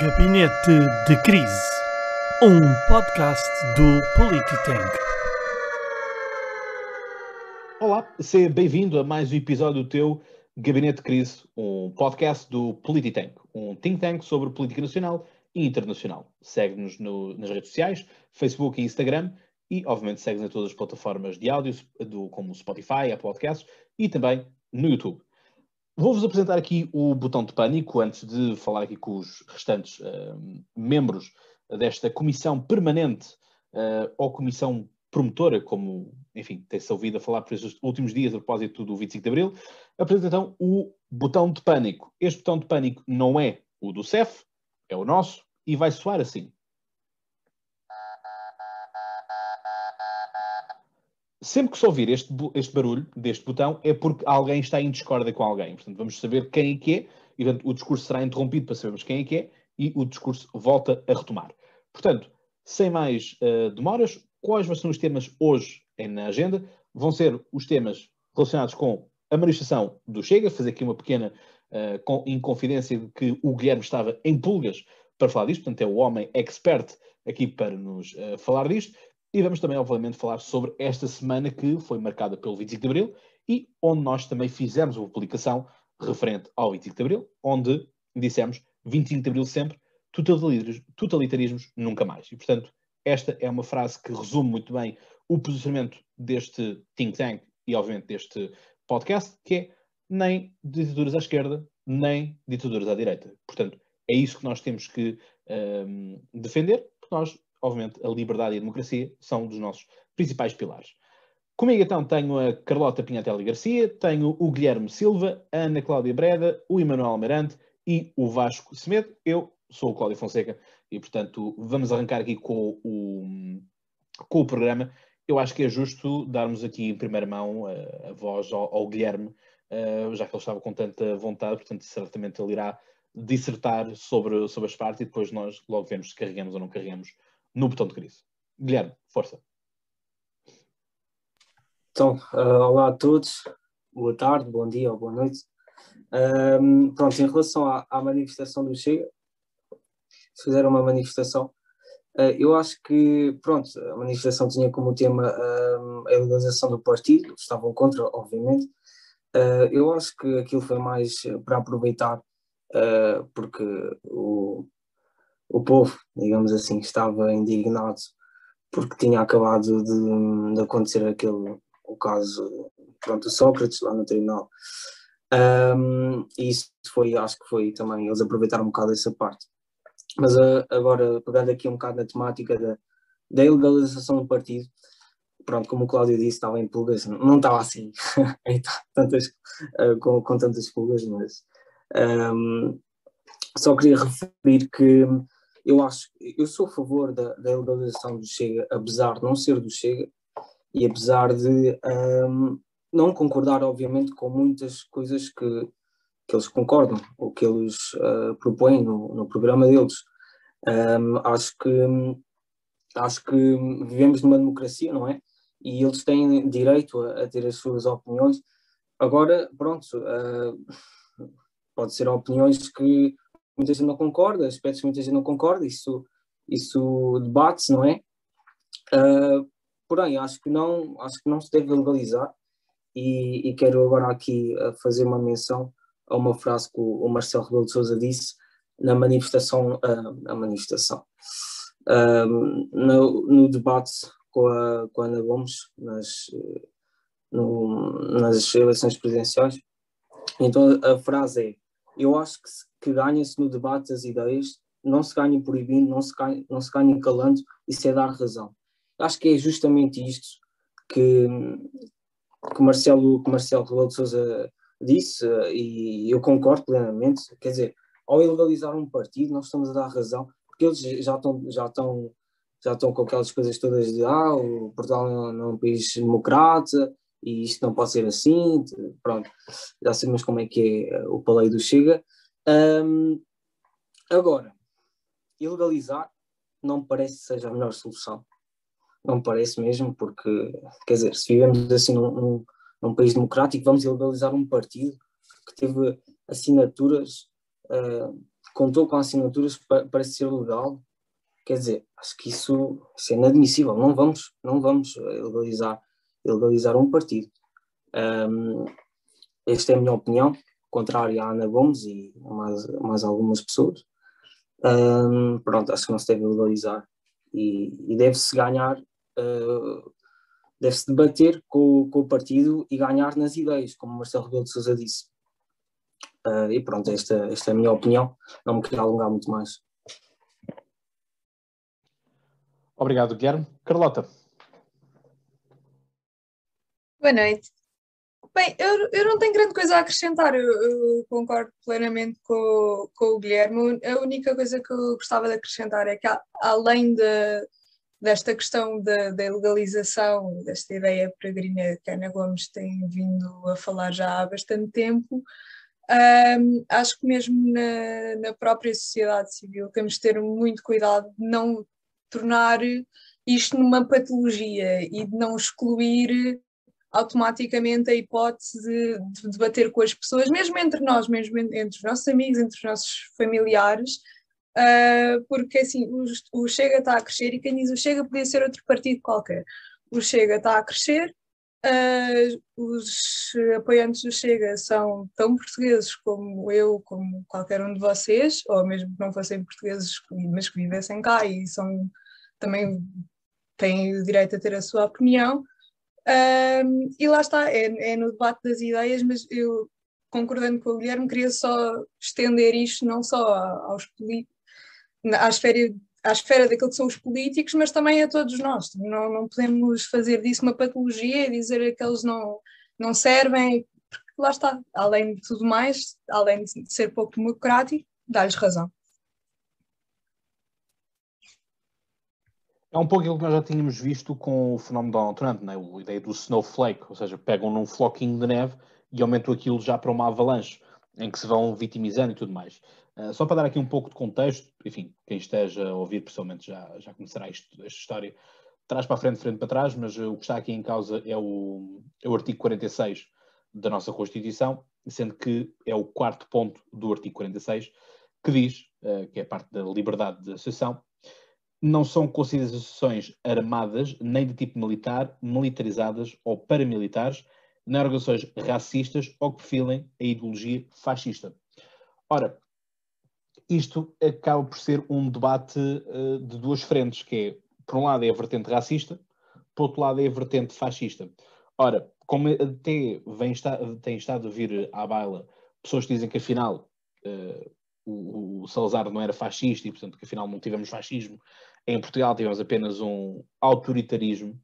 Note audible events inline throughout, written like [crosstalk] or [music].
Gabinete de Crise, um podcast do Polititank. Olá, seja bem-vindo a mais um episódio do teu Gabinete de Crise, um podcast do Polititank, um think tank sobre política nacional e internacional. Segue-nos nas redes sociais, Facebook e Instagram, e obviamente segue-nos em todas as plataformas de áudio, do, como Spotify, Apple Podcasts e também no YouTube. Vou-vos apresentar aqui o botão de pânico antes de falar aqui com os restantes uh, membros desta comissão permanente uh, ou comissão promotora, como, enfim, tem-se ouvido a falar por estes últimos dias a propósito do 25 de Abril. Apresento então o botão de pânico. Este botão de pânico não é o do CEF, é o nosso e vai soar assim. Sempre que se ouvir este, este barulho deste botão é porque alguém está em discórdia com alguém. Portanto, vamos saber quem é que é e portanto, o discurso será interrompido para sabermos quem é que é e o discurso volta a retomar. Portanto, sem mais uh, demoras, quais vão ser os temas hoje na agenda? Vão ser os temas relacionados com a manifestação do Chega, fazer aqui uma pequena uh, inconfidência de que o Guilherme estava em pulgas para falar disto, portanto é o homem expert aqui para nos uh, falar disto. E vamos também, obviamente, falar sobre esta semana que foi marcada pelo 25 de Abril e onde nós também fizemos uma publicação referente ao 25 de Abril, onde dissemos 25 de Abril sempre, totalitarismos, nunca mais. E, portanto, esta é uma frase que resume muito bem o posicionamento deste think tank e, obviamente, deste podcast, que é nem ditaduras à esquerda, nem ditaduras à direita. Portanto, é isso que nós temos que um, defender, porque nós obviamente, a liberdade e a democracia são um dos nossos principais pilares. Comigo então tenho a Carlota Pinhatelli Garcia, tenho o Guilherme Silva, a Ana Cláudia Breda, o Emanuel Almirante e o Vasco Semedo. Eu sou o Cláudio Fonseca e, portanto, vamos arrancar aqui com o, com o programa. Eu acho que é justo darmos aqui em primeira mão a, a voz ao, ao Guilherme, uh, já que ele estava com tanta vontade, portanto, certamente ele irá dissertar sobre, sobre as partes e depois nós logo vemos se carregamos ou não carregamos no botão de crise. Guilherme, força. Então, uh, olá a todos, boa tarde, bom dia ou boa noite. Um, pronto, em relação à, à, manifestação do Chega, se fizeram uma manifestação, uh, eu acho que, pronto, a manifestação tinha como tema uh, a legalização do partido, estavam contra, obviamente. Uh, eu acho que aquilo foi mais para aproveitar, porque o, o povo, digamos assim, estava indignado porque tinha acabado de, de acontecer aquele o caso pronto, Sócrates lá no tribunal. Um, e isso foi, acho que foi também, eles aproveitaram um bocado essa parte. Mas uh, agora, pegando aqui um bocado na temática da, da ilegalização do partido, pronto, como o Cláudio disse, estava em pulgas, não estava assim, [laughs] tantas, uh, com, com tantas pulgas, mas um, só queria referir que eu acho, eu sou a favor da, da legalização do Chega, apesar de não ser do Chega e apesar de um, não concordar, obviamente, com muitas coisas que, que eles concordam ou que eles uh, propõem no, no programa deles. Um, acho que acho que vivemos numa democracia, não é? E eles têm direito a, a ter as suas opiniões. Agora, pronto, uh, pode ser opiniões que muita gente não concorda, aspectos que muita gente não concorda, isso, isso debate-se, não é? Uh, porém, acho que, não, acho que não se deve legalizar e, e quero agora aqui uh, fazer uma menção a uma frase que o, Marcelo Rebelo de Sousa disse na manifestação, uh, a manifestação, no, no, debate com a, com a Ana Gomes nas, no, nas eleições presidenciais. Então a frase é eu acho que, que ganha-se no debate das ideias, não se ganha proibindo, não se ganha, não se ganha calando, isso é dar razão. Acho que é justamente isto que, que Marcelo, que Marcelo Rebelo de Sousa disse, e eu concordo plenamente, quer dizer, ao ilegalizar um partido, nós estamos a dar razão, porque eles já estão, já estão, já estão com aquelas coisas todas de ah, o Portugal não é um país democrata, e isto não pode ser assim, pronto, já sabemos como é que é o paleio do Chega. Um, agora, ilegalizar não parece que seja a melhor solução. Não parece mesmo, porque, quer dizer, se vivemos assim num, num, num país democrático, vamos ilegalizar um partido que teve assinaturas uh, contou com assinaturas para, para ser legal. Quer dizer, acho que isso, isso é inadmissível. Não vamos, não vamos legalizar, legalizar um partido. Um, esta é a minha opinião, contrária à Ana Gomes e mais, mais algumas pessoas. Um, pronto, acho que não se deve legalizar e, e deve-se ganhar, uh, deve-se debater com, com, o partido e ganhar nas ideias, como Marcelo Rebelo de Sousa disse. Uh, e pronto, esta, esta é a minha opinião, não me queria alongar muito mais. Obrigado, Guilherme. Carlota. Boa noite. Bem, eu, eu não tenho grande coisa a acrescentar, eu, eu concordo plenamente com, com o Guilherme. A única coisa que eu gostava de acrescentar é que, além de, desta questão da, da legalização, desta ideia peregrina que a Ana Gomes tem vindo a falar já há bastante tempo, um, acho que mesmo na, na própria sociedade civil temos de ter muito cuidado de não tornar isto numa patologia e de não excluir automaticamente a hipótese de, de debater com as pessoas, mesmo entre nós, mesmo entre os nossos amigos, entre os nossos familiares, uh, porque assim, o, o, Chega está a crescer e quem diz o Chega podia ser outro partido qualquer. O Chega está a crescer, uh, os apoiantes do Chega são tão portugueses como eu, como qualquer um de vocês, ou mesmo que não fossem portugueses, mas que vivessem cá e são também têm o direito a ter a sua opinião. Um, e lá está, é, é, no debate das ideias, mas eu, concordando com o Guilherme, queria só estender isto não só aos à esfera, à esfera daquilo que são os políticos, mas também a todos nós. Não, não podemos fazer disso uma patologia e dizer que eles não, não servem, porque lá está, além de tudo mais, além de ser pouco democrático, dá-lhes razão. É um pouco aquilo que nós já tínhamos visto com o fenómeno de Donald Trump, né? a ideia do snowflake, ou seja, pegam num floquinho de neve e aumentam aquilo já para uma avalanche, em que se vão vitimizando e tudo mais. Uh, só para dar aqui um pouco de contexto, enfim, quem esteja a ouvir pessoalmente já, já conhecerá isto, esta história, trás para frente, frente para trás, mas uh, o que está aqui em causa é o, é o artigo 46 da nossa Constituição, sendo que é o quarto ponto do artigo 46, que diz, uh, que é parte da liberdade de associação, não são considerações armadas, nem de tipo militar, militarizadas ou paramilitares, nem organizações racistas ou que perfilem a ideologia fascista. Ora, isto acaba por ser um debate uh, de duas frentes, que é, por um lado é a vertente racista, por outro lado é a vertente fascista. Ora, como até vem está, tem estado a vir à baila pessoas que dizem que afinal uh, o, o, Salazar não era fascista e, portanto, que afinal não tivemos fascismo. Em Portugal tivemos apenas um autoritarismo,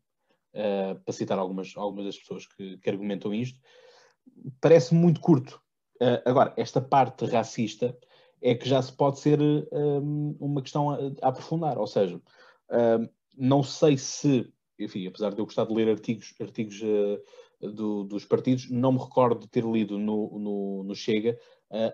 uh, para citar algumas, algumas das pessoas que, que argumentam isto. Parece muito curto. Uh, agora, esta parte racista é que já se pode ser um, uma questão a, a, aprofundar, ou seja, não sei se, enfim, apesar de eu gostar de ler artigos, artigos uh, do, dos partidos, não me recordo de ter lido no, no, no Chega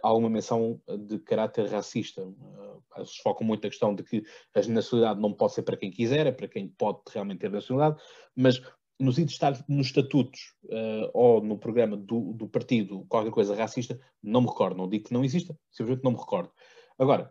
há uma menção de caráter racista. Uh, se focam muito na questão de que a nacionalidade não pode ser para quem quiser, é para quem pode realmente ter nacionalidade, mas nos nos estatutos uh, ou no programa do, do, partido qualquer coisa racista, não me recordo. Não digo que não exista, simplesmente não me recordo. Agora,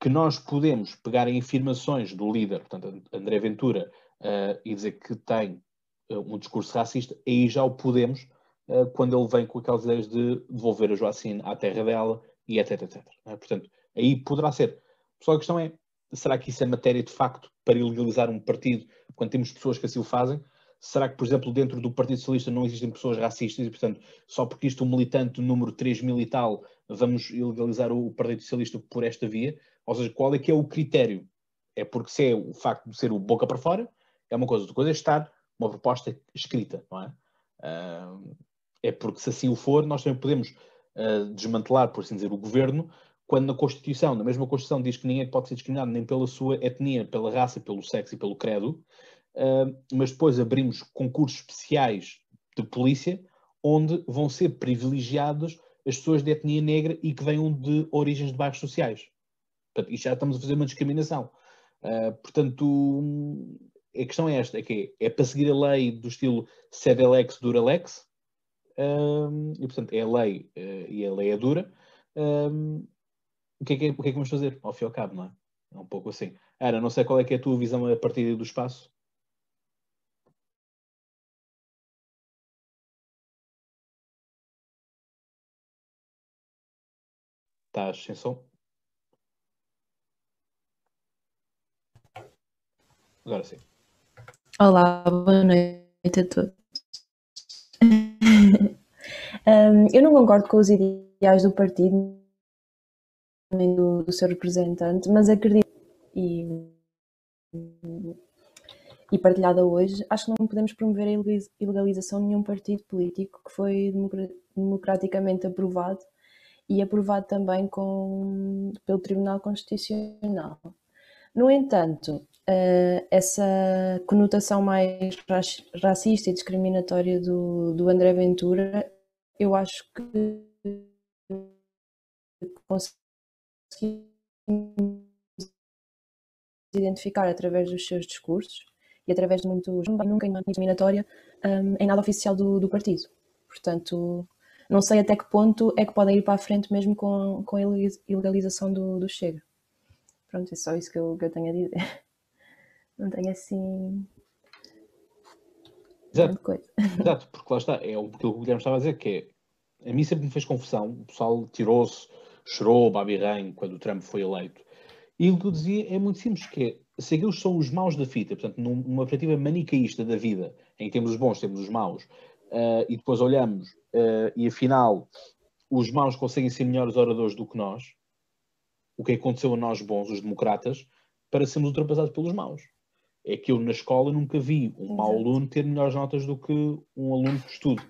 que nós podemos pegar em afirmações do líder, portanto, André Ventura, uh, e dizer que tem um discurso racista, aí já o podemos, eh, quando ele vem com aquelas ideias de devolver a Joacine à terra dela e etc, etc. É? Portanto, aí poderá ser. Só a questão é, será que isso é matéria de facto para ilegalizar um partido quando temos pessoas que assim o fazem? Será que, por exemplo, dentro do Partido Socialista não existem pessoas racistas e, portanto, só porque isto é um militante número 3 mil e tal, vamos ilegalizar o Partido Socialista por esta via? Ou seja, qual é que é o critério? É porque se é o facto de ser o boca para fora, é uma coisa. Outra coisa é estar uma proposta escrita, não é? Uh, é porque, se assim o for, nós também podemos uh, desmantelar, por assim dizer, o governo, quando na Constituição, na mesma Constituição, diz que ninguém pode ser discriminado nem pela sua etnia, pela raça, pelo sexo e pelo credo, uh, mas depois abrimos concursos especiais de polícia onde vão ser privilegiados as pessoas de etnia negra e que venham de origens de bairros sociais. Portanto, isto já estamos a fazer uma discriminação. Uh, portanto, a questão é esta, é que é, é para seguir a lei do estilo sed lex dura um, e portanto é a lei uh, e a lei é dura. Um, o que, é que, o que é que vamos fazer, ao fim e ao cabo, não é? É um pouco assim. Era, não sei qual é que é a tua visão a partir do espaço. Estás sem som? Agora sim. Olá, boa noite a todos. Um, eu não concordo com os ideais do partido nem do, do seu representante, mas acredito e, e partilhada hoje, acho que não podemos promover a ilegalização de nenhum partido político que foi democraticamente aprovado e aprovado também com, pelo Tribunal Constitucional. No entanto, uh, essa conotação mais racista e discriminatória do, do André Ventura, eu acho que conseguimos identificar através dos seus discursos e através de muitos, nunca em discriminatória, um, em nada oficial do, do partido. Portanto, não sei até que ponto é que podem ir para a frente mesmo com, com a ilegalização do, do Chega. Pronto, é só isso que eu, que eu tenho a dizer. [laughs] Não tenho assim. Exato, exato porque lá está, é o que o Guilherme estava a dizer, que é, a mim sempre me fez confusão, o pessoal tirou-se, chorou, babirranho, quando o Trump foi eleito. E o que eu dizia é muito simples, que é, se aqueles são os maus da fita, portanto, numa perspectiva manicaísta da vida, em que temos os bons, temos os maus, uh, e depois olhamos uh, e afinal os maus conseguem ser melhores oradores do que nós, o que aconteceu a nós bons, os democratas, para sermos ultrapassados pelos maus. É que eu na escola nunca vi um mau aluno ter melhores notas do que um aluno que estude.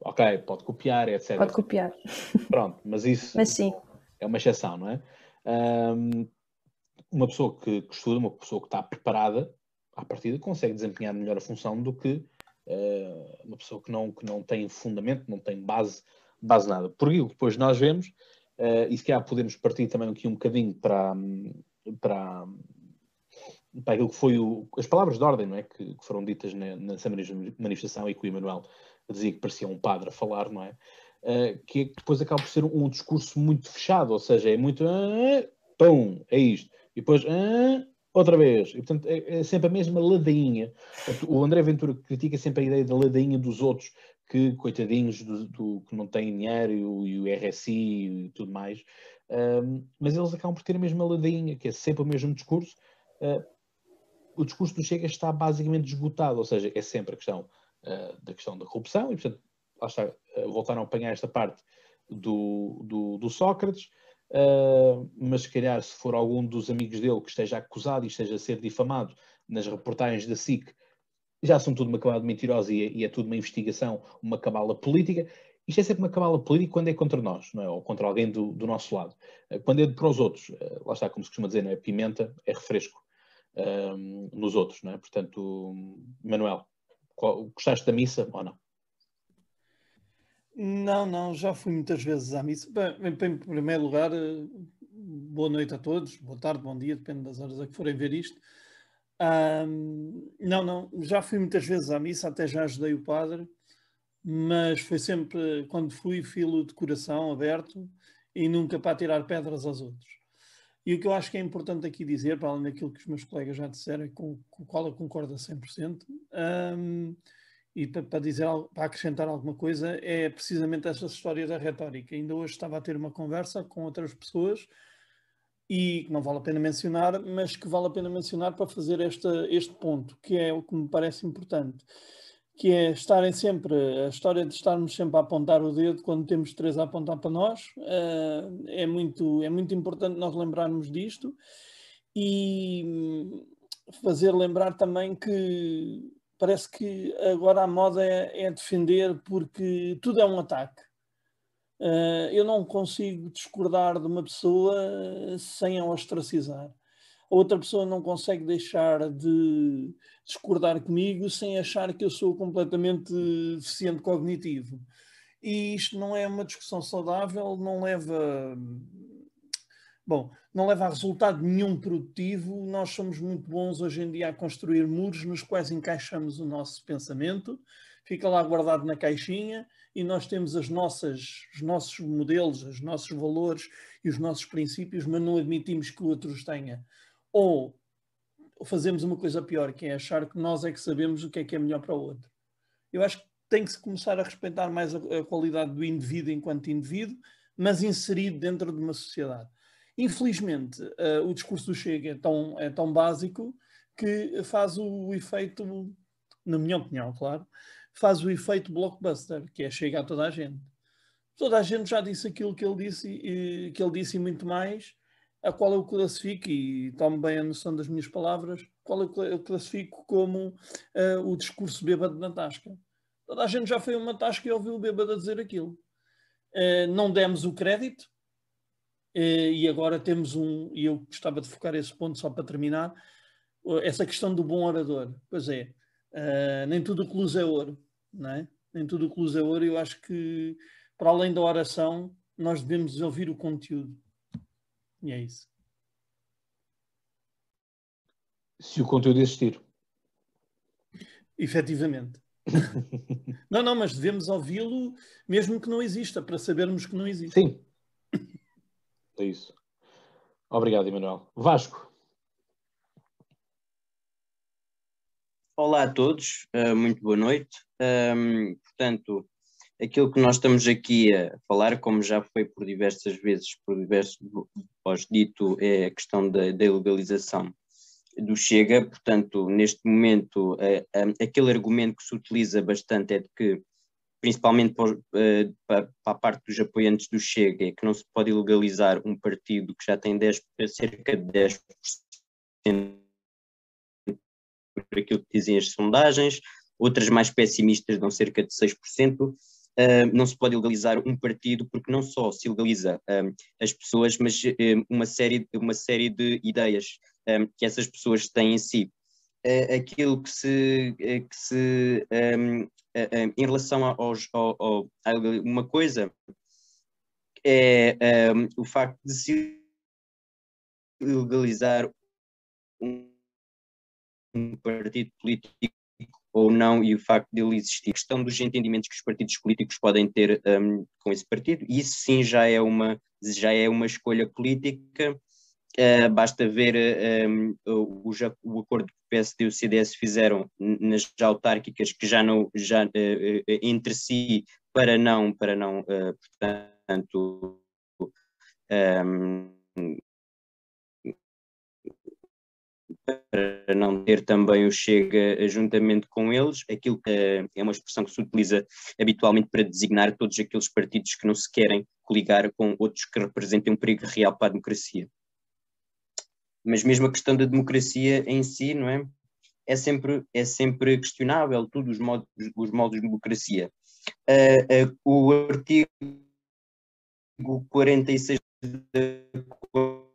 Ok, pode copiar, etc. Pode copiar. [laughs] Pronto, mas isso mas é uma exceção, não é? Um, uma pessoa que, que, estuda, uma pessoa que está preparada, à partida, consegue desempenhar melhor a função do que uh, uma pessoa que não, que não tem fundamento, não tem base, base nada. Por isso, depois nós vemos, uh, e se calhar podemos partir também aqui um bocadinho para, para, para aquilo que foi o, as palavras de ordem não é? que, que foram ditas na, nessa manifestação e que o Emanuel dizia que parecia um padre a falar, não é? Uh, que depois acaba por ser um, discurso muito fechado, ou seja, é muito uh, pum, é isto, e depois uh, outra vez, e portanto é, é, sempre a mesma ladainha. O André Ventura critica sempre a ideia da ladainha dos outros, que coitadinhos do, do que não têm dinheiro e o, e o RSI e tudo mais, mas eles acabam por ter a mesma ladainha, que é sempre o mesmo discurso. O discurso do Chega está basicamente esgotado, ou seja, é sempre a questão uh, da questão da corrupção, e portanto, lá está, uh, voltaram a apanhar esta parte do, do, do Sócrates, uh, mas se calhar se for algum dos amigos dele que esteja acusado e esteja a ser difamado nas reportagens da SIC, já são tudo uma camada mentirosa e, é, e é tudo uma investigação, uma cabala política. Isto é sempre uma cabala política quando é contra nós, não é? ou contra alguém do, do nosso lado. Quando é para os outros, lá está, como se costuma dizer, não é? pimenta é refresco um, nos outros, não é? Portanto, Manuel, qual, gostaste da missa ou não? Não, não, já fui muitas vezes à missa. Bem, em primeiro lugar, eh, boa noite a todos, boa tarde, bom dia, depende das horas a que forem ver isto. Um, não, não, já fui muitas vezes à missa, até já ajudei o padre, mas foi sempre, quando fui, filo de coração aberto e nunca para tirar pedras aos outros. E o que eu acho que é importante aqui dizer, para além daquilo que os meus colegas já disseram com, com o qual eu concordo a 100%, um, e para, para, dizer, para acrescentar alguma coisa, é precisamente essa história da retórica. Ainda hoje estava a ter uma conversa com outras pessoas e que não vale a pena mencionar, mas que vale a pena mencionar para fazer esta, este ponto, que é o que me parece importante que é estarem sempre, a história de estarmos sempre a apontar o dedo quando temos três a apontar para nós, uh, é, muito, é muito importante nós lembrarmos disto e fazer lembrar também que parece que agora a moda é, é defender porque tudo é um ataque. Uh, eu não consigo discordar de uma pessoa sem a ostracizar outra pessoa não consegue deixar de discordar comigo sem achar que eu sou completamente deficiente cognitivo. E isto não é uma discussão saudável, não leva. Bom, não leva a resultado nenhum produtivo. Nós somos muito bons hoje em dia a construir muros nos quais encaixamos o nosso pensamento, fica lá guardado na caixinha e nós temos as nossas, os nossos modelos, os nossos valores e os nossos princípios, mas não admitimos que o outro os tenha. Ou fazemos uma coisa pior, que é achar que nós é que sabemos o que é que é melhor para o outro. Eu acho que tem que se começar a respeitar mais a, a qualidade do indivíduo enquanto indivíduo, mas inserido dentro de uma sociedade. Infelizmente, uh, o discurso do Chega é tão, é tão básico que faz o efeito, na minha opinião, claro, faz o efeito blockbuster, que é chega a toda a gente. Toda a gente já disse aquilo que ele disse, e, que ele disse e muito mais, a qual eu classifico, e tomo bem a noção das minhas palavras, qual eu classifico como uh, o discurso bêbado na tasca. Toda a gente já foi uma tasca e ouviu o bêbado a dizer aquilo. Uh, não demos o crédito, uh, e agora temos um, e eu gostava de focar esse ponto só para terminar, essa questão do bom orador. Pois é, nem tudo que luz é ouro não é? Nem tudo que luz é ouro. Eu acho que, para além da oração, nós devemos ouvir o conteúdo. E é isso. Se o conteúdo existir. Efetivamente. [laughs] não, não, mas devemos ouvi-lo mesmo que não exista, para sabermos que não existe. Sim. É isso. Obrigado, Emanuel. Vasco. Olá a todos, uh, muito boa noite. Um, portanto, aquilo que nós estamos aqui a falar, como já foi por diversas vezes, por diversos pós dito, é a questão da, da legalização do Chega. Portanto, neste momento, aquele argumento que se utiliza bastante é de que, principalmente para, uh, para, a parte dos apoiantes do Chega, é que não se pode ilegalizar um partido que já tem 10, cerca de 10% por aquilo que dizem as sondagens, outras mais pessimistas dão cerca de 6%. Não se pode legalizar um partido porque não só se legaliza as pessoas, mas uma, série, uma série de ideias que essas pessoas têm em si. aquilo que se, que se em relação a uma coisa é o facto de se legalizar um partido político ou não e o facto de ele existir. A questão dos entendimentos que os partidos políticos podem ter um, com esse partido, isso sim já é uma, já é uma escolha política. Uh, basta ver um, o, o, acordo que o PSD e o CDS fizeram nas autárquicas que já não já uh, uh, entre si para não para não portanto um, para não ter também o Chega juntamente com eles, aquilo que é uma expressão que se utiliza habitualmente para designar todos aqueles partidos que não se querem coligar com outros que representem um perigo real para a democracia. Mas mesmo a questão da democracia em si, não é? É sempre, é sempre questionável, tudo os modos, os modos de democracia. Uh, uh, o artigo 46 da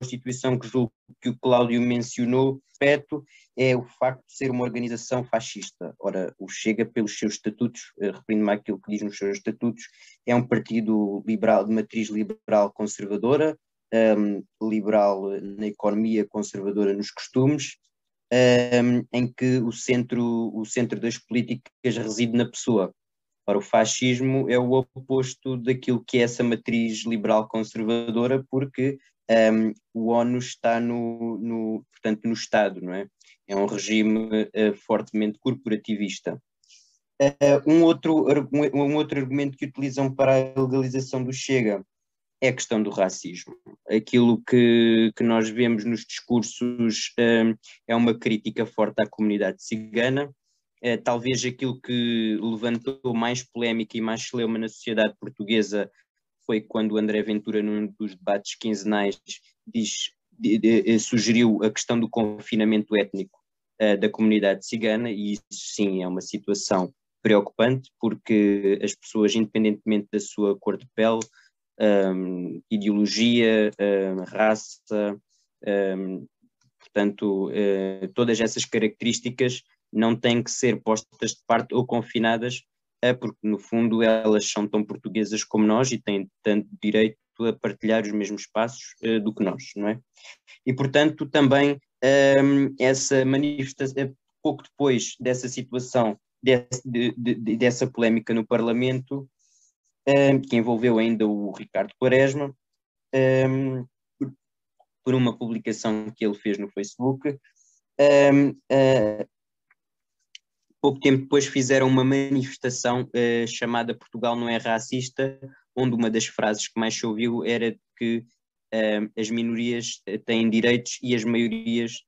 Constituição que julgo que o Cláudio mencionou, aspecto é o facto de ser uma organização fascista. Ora, o Chega, pelos seus estatutos, eh, referindo-me àquilo que diz nos seus estatutos, é um partido liberal, de matriz liberal conservadora, um, liberal na economia, conservadora nos costumes, um, em que o centro, o centro das políticas reside na pessoa. Ora, o fascismo é o oposto daquilo que é essa matriz liberal conservadora, porque um, o ONU está no, no, portanto, no Estado, não é? É um regime uh, fortemente corporativista. Uh, um, outro, um, outro argumento que utilizam para a legalização do Chega é a questão do racismo. Aquilo que, que nós vemos nos discursos um, é uma crítica forte à comunidade cigana. Uh, talvez aquilo que levantou mais polémica e mais celeuma na sociedade portuguesa foi quando André Ventura, num dos debates quinzenais, diz, de, sugeriu a questão do confinamento étnico uh, da comunidade cigana, e isso sim é uma situação preocupante, porque as pessoas, independentemente da sua cor de pele, um, ideologia, um, raça, um, portanto, uh, todas essas características não têm que ser postas de parte ou confinadas é porque no fundo elas são tão portuguesas como nós e têm tanto direito a partilhar os mesmos espaços uh, do que nós, não é? E portanto também um, ehm, essa manifestação, pouco depois dessa situação, desse, de, de, dessa polémica no Parlamento, um, que envolveu ainda o Ricardo Quaresma, um, por, por, uma publicação que ele fez no Facebook. Um, uh, pouco tempo depois fizeram uma manifestação uh, chamada Portugal não é racista, onde uma das frases que mais se ouviu era que uh, as minorias têm direitos e as maiorias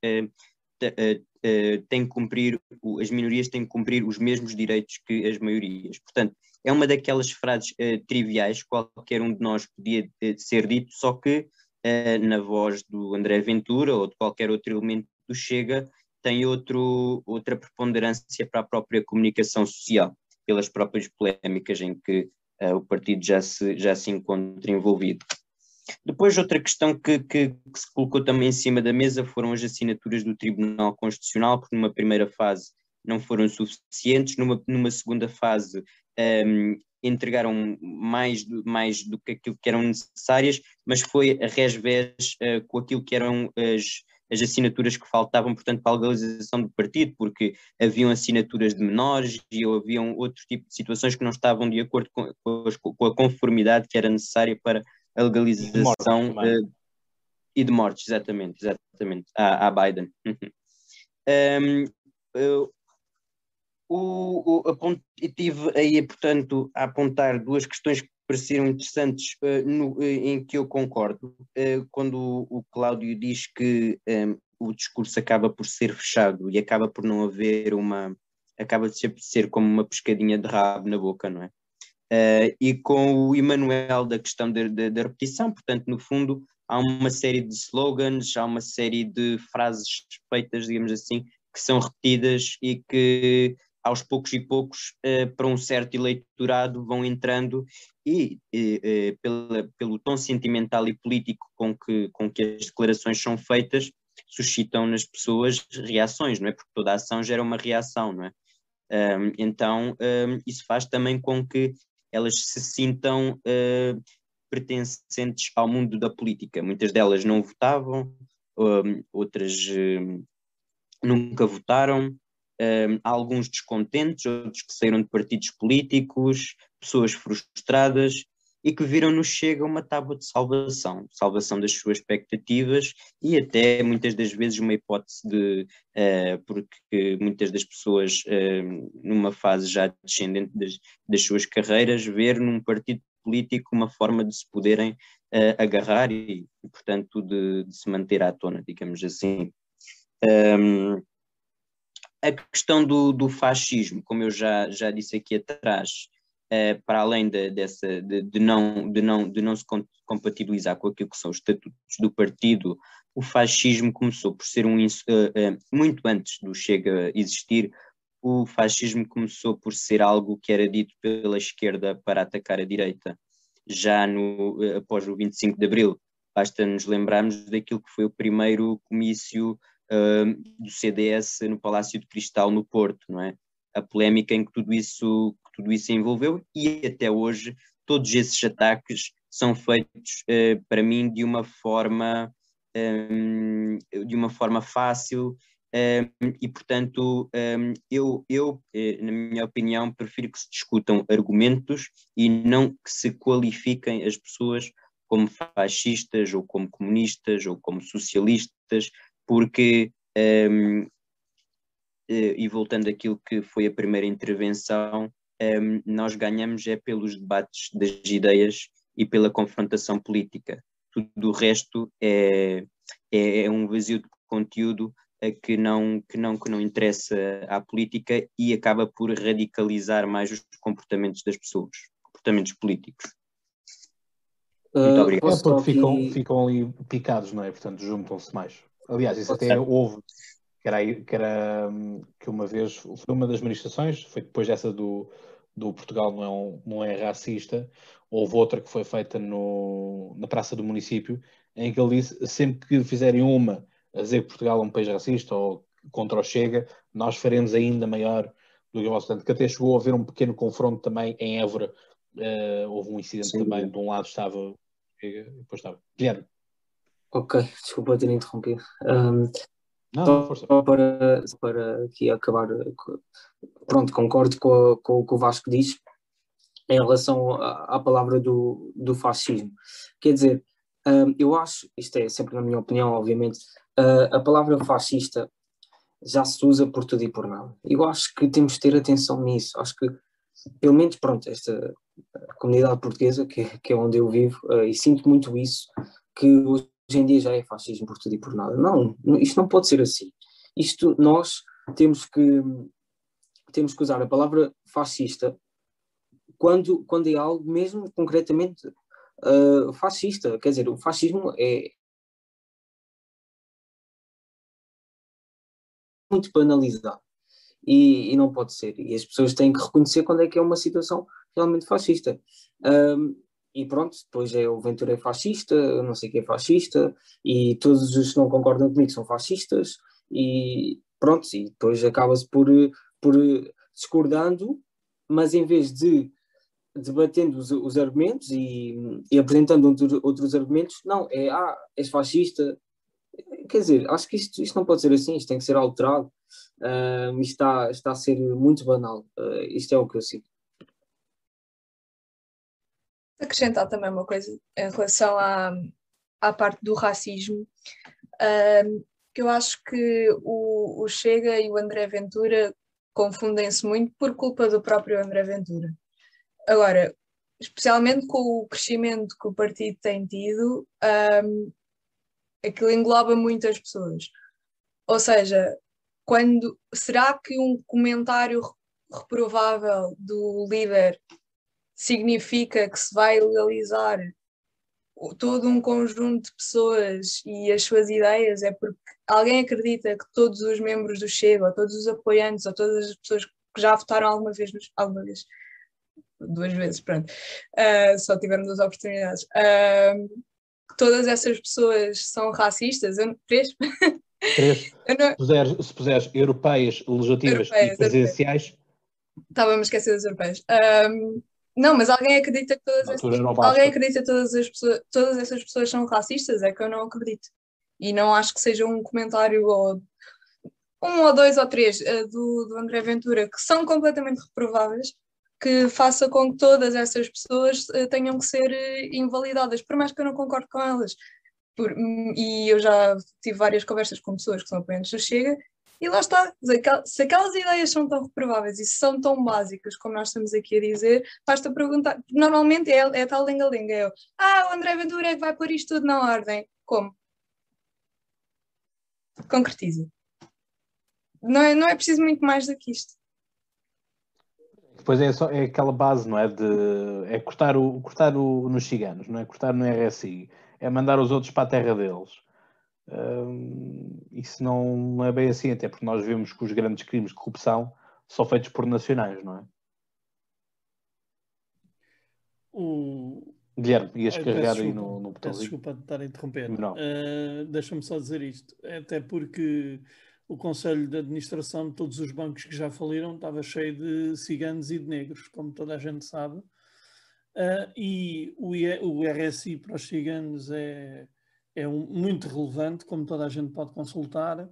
têm que cumprir, as minorias têm que cumprir os mesmos direitos que as maiorias. Portanto, é uma daquelas frases triviais, qualquer um de nós podia ser dito, só que na voz do André Ventura ou de qualquer outro elemento do Chega, tem outro, outra preponderância para a própria comunicação social, pelas próprias polémicas em que uh, o partido já se, já se encontra envolvido. Depois, outra questão que, que, que, se colocou também em cima da mesa foram as assinaturas do Tribunal Constitucional, porque numa primeira fase não foram suficientes, numa, numa segunda fase um, ehm, entregaram mais, mais do que aquilo que eram necessárias, mas foi a resvés uh, com aquilo que eram as, as assinaturas que faltavam, portanto, para a legalização do partido, porque haviam assinaturas de menores e haviam outro tipo de situações que não estavam de acordo com, com a conformidade que era necessária para a legalização e de mortes, uh, e de mortes exatamente, exatamente, à, à Biden. um, uh, o, o, tive aí, portanto, a apontar duas questões que pareceram interessantes uh, no, uh, em que eu concordo, uh, quando o, Cláudio diz que um, o discurso acaba por ser fechado e acaba por não haver uma. acaba de ser, ser como uma pescadinha de rabo na boca, não é? e com o Emanuel da questão da repetição, portanto, no fundo, há uma série de slogans, há uma série de frases feitas, digamos assim, que são repetidas e que aos poucos e poucos, uh, para um certo eleitorado, vão entrando e, uh, pela, pelo tom sentimental e político com que, com que as declarações são feitas, suscitam nas pessoas reações, não é? Porque toda ação gera uma reação, não é? Um, então, um, isso faz também com que elas se sintam uh, pertencentes ao mundo da política. Muitas delas não votavam, um, outras nunca votaram, um, alguns descontentes, outros que saíram de partidos políticos, pessoas frustradas e que viram no Chega uma tábua de salvação, salvação das suas expectativas e até muitas das vezes uma hipótese de, uh, porque muitas das pessoas uh, numa fase já descendente das, das, suas carreiras, ver num partido político uma forma de se poderem uh, agarrar e, portanto, de, de, se manter à tona, digamos assim. Um, a questão do, do fascismo, como eu já, já disse aqui atrás, uh, para além de, dessa, de, de, não, de, não, de não se compatibilizar com aquilo que são os estatutos do partido, o fascismo começou por ser um. Uh, uh, muito antes do Chega existir, o fascismo começou por ser algo que era dito pela esquerda para atacar a direita. Já no, após o 25 de Abril, basta nos lembrarmos daquilo que foi o primeiro comício do CDS no Palácio de Cristal, no Porto, não é? A polémica em que tudo isso, que tudo isso envolveu e até hoje todos esses ataques são feitos, uh, para mim, de uma forma, um, de uma forma fácil um, e, portanto, um, eu, eu, eh, na minha opinião, prefiro que se discutam argumentos e não que se qualifiquem as pessoas como fascistas ou como comunistas ou como socialistas porque, um, eh, e voltando àquilo que foi a primeira intervenção, um, nós ganhamos é pelos debates das ideias e pela confrontação política. Tudo o resto é, é, é um vazio de conteúdo que não, que, não, que não interessa à política e acaba por radicalizar mais os comportamentos das pessoas, comportamentos políticos. Muito uh, obrigado. É porque ficam, ficam ali picados, não é? Portanto, juntam-se mais. Aliás, isso até houve, que era, que era que uma vez, foi uma das manifestações, foi depois dessa do, do Portugal não é, um, não é racista, houve outra que foi feita no, na Praça do Município, em que ele disse, sempre que fizerem uma a dizer que Portugal é um país racista ou contra o Chega, nós faremos ainda maior do que o vosso. Portanto, que até chegou a haver um pequeno confronto também em Évora, uh, houve um incidente Sim. também, de um lado estava Chega, depois estava Guilherme. Ok, desculpa ter interrompido. Um, Não, Só força. para, para aqui acabar, pronto, concordo com, com o que o Vasco diz em relação à, à palavra do, do fascismo. Quer dizer, hum, eu acho, isto é sempre na minha opinião, obviamente, uh, a palavra fascista já se usa por tudo e por nada. Eu acho que temos de ter atenção nisso. Acho que, pelo menos, pronto, esta comunidade portuguesa, que, que é onde eu vivo, uh, e sinto muito isso, que hoje em dia já é fascismo por tudo e por nada. Não, isto não pode ser assim. Isto, nós temos que, temos que usar a palavra fascista quando, quando é algo mesmo concretamente uh, fascista. Quer dizer, o fascismo é muito banalizado e, e, não pode ser. E as pessoas têm que reconhecer quando é que é uma situação realmente fascista. Um, e pronto, depois é o Ventura é fascista, não sei quem é fascista, e todos os que não concordam comigo são fascistas, e pronto, e depois acaba-se por, por discordando, mas em vez de debatendo os, os argumentos e, e apresentando outro, outros argumentos, não, é, ah, és fascista, quer dizer, acho que isto, isto não pode ser assim, isto tem que ser alterado, uh, isto está, está a ser muito banal, uh, isto é o que eu sinto acrescentar também uma coisa em relação à, à parte do racismo, um, que eu acho que o, o Chega e o André Ventura confundem-se muito por culpa do próprio André Ventura. Agora, especialmente com o crescimento que o partido tem tido, um, aquilo engloba muitas pessoas. Ou seja, quando será que um comentário reprovável do líder significa que se vai legalizar todo um conjunto de pessoas e as suas ideias, é porque alguém acredita que todos os membros do Chega, ou todos os apoiantes, ou todas as pessoas que já votaram alguma vez, alguma vez, duas vezes, pronto, uh, só tiveram duas oportunidades, uh, todas essas pessoas são racistas, eu, três? Três. [laughs] não... se, puseres, se puseres europeias, legislativas europeias, e presidenciais... Estava-me a esquecer das europeias. Um, não, mas alguém acredita que todas essas, alguém acredita que todas, as pessoas, todas essas pessoas são racistas? É que eu não acredito. E não acho que seja um comentário ou um ou dois ou três uh, do, do André Ventura que são completamente reprováveis que faça com que todas essas pessoas uh, tenham que ser uh, invalidadas, por mais que eu não concorde com elas. Por, e eu já tive várias conversas com pessoas que são apoiantes do Chega e lá está, se aquelas ideias são tão reprováveis e são tão básicas como nós estamos aqui a dizer, basta perguntar. Normalmente é, é tal lenga-lenga. É ah, o André Ventura é que vai pôr isto tudo na ordem. Como? Concretiza. Não é, não é preciso muito mais do que isto. Depois é, só, é aquela base, não é? De, é cortar, o, cortar o, nos ciganos, não é? Cortar no RSI. É mandar os outros para a terra deles isso não é bem assim, até porque nós vemos que os grandes crimes de corrupção são feitos por nacionais, não é? O... Guilherme, ias carregar aí no, no botão. Desculpa de estar a interromper. Uh, Deixa-me só dizer isto, até porque o Conselho de Administração de todos os bancos que já faliram estava cheio de ciganos e de negros, como toda a gente sabe. Uh, e o, o RSI para os ciganos é é um, muito relevante, como toda a gente pode consultar,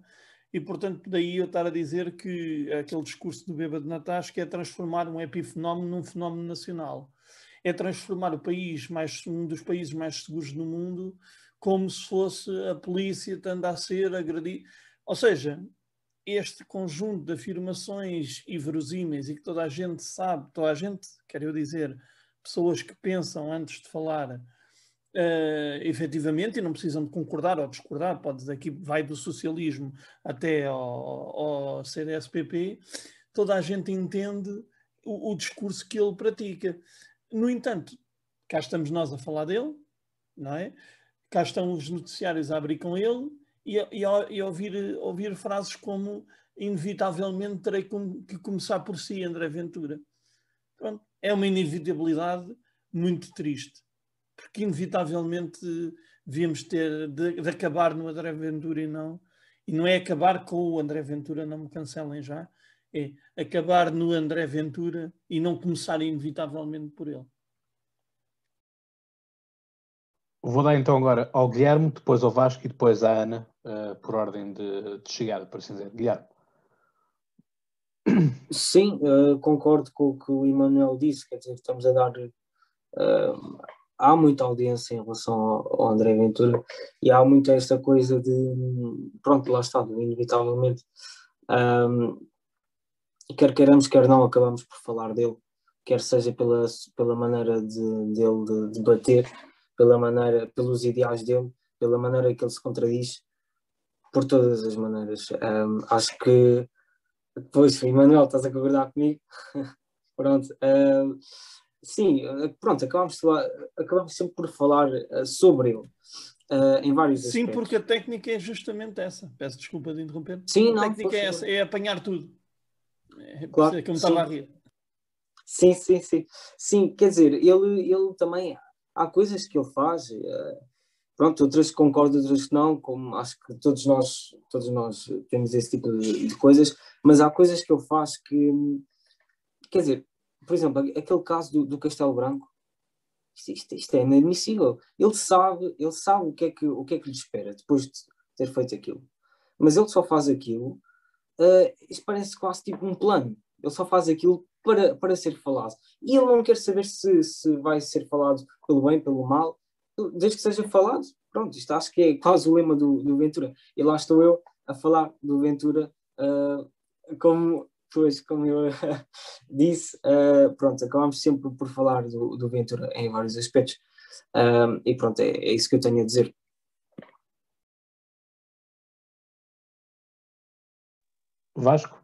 e portanto daí eu estar a dizer que aquele discurso do Beba de Natasca é transformar um epifenómeno num fenómeno nacional. É transformar o país, mais, um dos países mais seguros do mundo, como se fosse a polícia tendo a ser agredido. Ou seja, este conjunto de afirmações inverosímeis e que toda a gente sabe, toda a gente, quero eu dizer, pessoas que pensam antes de falar, Uh, efetivamente, e não precisam de concordar ou discordar, pode que vai do socialismo até ao, ao CDSPP, toda a gente entende o, o, discurso que ele pratica. No entanto, cá estamos nós a falar dele, não é? Cá estão os noticiários a abrir com ele e, e, e ouvir, ouvir frases como inevitavelmente terei que começar por si, André Ventura. Pronto, é uma inevitabilidade muito triste porque inevitavelmente devíamos ter de, de, acabar no André Ventura e não. E não é acabar com o André Ventura, não me cancelem já. É acabar no André Ventura e não começar inevitavelmente por ele. Vou dar então agora ao Guilherme, depois ao Vasco e depois à Ana, uh, por ordem de, de, chegada, por assim dizer. Guilherme. Sim, uh, concordo com o que o Emanuel disse, quer dizer, estamos a dar. Uh, há muita audiência em relação ao, ao, André Ventura e há muito esta coisa de. Pronto, lá está, inevitavelmente. Um, quer queiramos, quer não, acabamos por falar dele, quer seja pela, pela maneira de, dele de debater, pela maneira, pelos ideais dele, pela maneira que ele se contradiz, por todas as maneiras. Um, acho que depois, Emanuel, estás a concordar comigo? [laughs] pronto. Um, sim, pronto, acabamos, acabamos sempre por falar uh, sobre ele. Uh, em vários Sim, aspectos. porque a técnica é justamente essa. Peço desculpa de interromper. Sim, a não, técnica é essa, é apanhar tudo. É claro, é que eu me estava a rir. Sim, sim, sim. Sim, quer dizer, ele, ele também há coisas que ele faz, uh, pronto, outras concordo, outras que não, como acho que todos nós, todos nós temos esse tipo de, de coisas, mas há coisas que ele faz que, quer dizer, por exemplo, aquele caso do, do Castelo Branco, isto, isto, isto, é inadmissível. Ele sabe, ele sabe o que, é que, o que é que lhe espera depois de ter feito aquilo. Mas ele só faz aquilo, uh, isto parece quase tipo um plano. Ele só faz aquilo para, para ser falado. E ele não quer saber se, se vai ser falado pelo bem, pelo mal, desde que seja falado. Pronto, isto acho que é quase o lema do, do Ventura. E lá estou eu a falar do Ventura uh, como, pois, como eu [laughs] disse, uh, pronto, acabamos sempre por falar do, do Ventura em vários aspectos. Uh, e pronto, é, é isso que eu tenho a dizer. Vasco?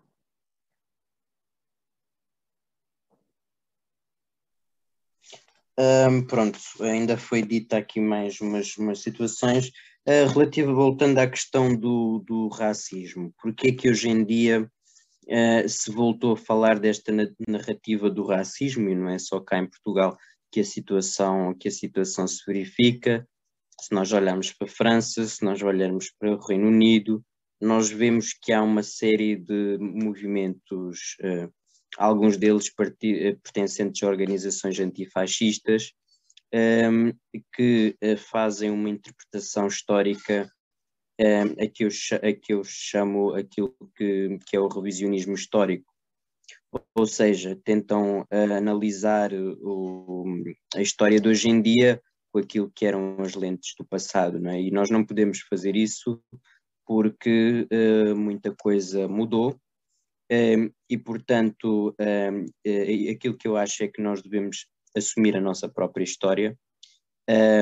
Um, pronto, ainda foi dita aqui mais umas, umas situações uh, relativa, voltando à questão do, do racismo. Porque é que hoje em dia uh, se voltou a falar desta narrativa do racismo, e não é só cá em Portugal que a situação, que a situação se verifica, se nós olharmos para a França, se nós olharmos para o Reino Unido, nós vemos que há uma série de movimentos uh, alguns deles eh, pertencentes a organizações antifascistas, um, que uh, fazem uma interpretação histórica um, ehm, a, que eu, que eu chamo aquilo que, que é o revisionismo histórico. Ou seja, tentam uh, analisar o, a história de hoje em dia com aquilo que eram as lentes do passado, não é? E nós não podemos fazer isso porque uh, muita coisa mudou um, e, portanto, um, aquilo que eu acho é que nós devemos assumir a nossa própria história,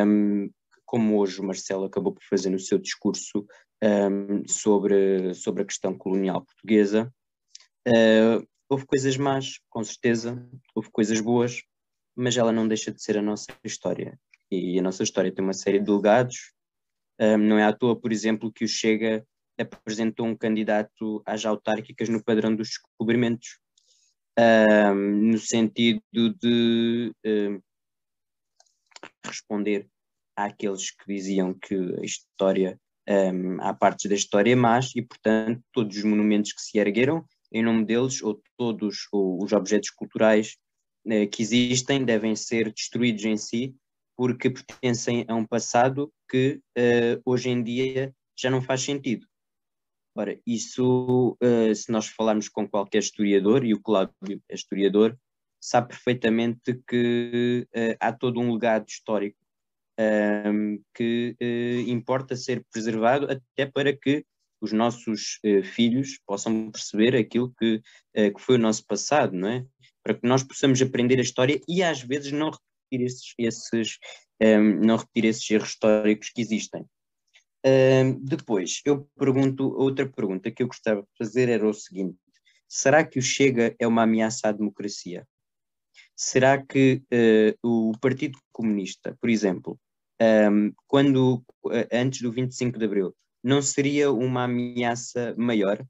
um, como hoje o Marcelo acabou por fazer no seu discurso sobre, sobre a questão colonial portuguesa. Uh, houve coisas más, com certeza, houve coisas boas, mas ela não deixa de ser a nossa história. E a nossa história tem uma série de legados. não é à toa, por exemplo, que o Chega apresentou um candidato às autárquicas no padrão dos descobrimentos, um, no sentido de um, responder àqueles que diziam que a história, um, há partes da história más e, portanto, todos os monumentos que se ergueram em nome deles, ou todos os objetos culturais uh, que existem, devem ser destruídos em si, porque pertencem a um passado que uh, hoje em dia já não faz sentido. Ora, isso, uh, se nós falarmos com qualquer historiador, e o Cláudio é historiador, sabe perfeitamente que uh, há todo um legado histórico um, ehm, que uh, importa ser preservado até para que os nossos filhos possam perceber aquilo que, que foi o nosso passado, não é? Para que nós possamos aprender a história e às vezes não repetir esses, esses um, ehm, não repetir esses erros históricos que existem. Uh, depois, eu pergunto, outra pergunta que eu gostava de fazer era o seguinte: será que o Chega é uma ameaça à democracia? Será que uh, o Partido Comunista, por exemplo, um, quando uh, antes do 25 de Abril, não seria uma ameaça maior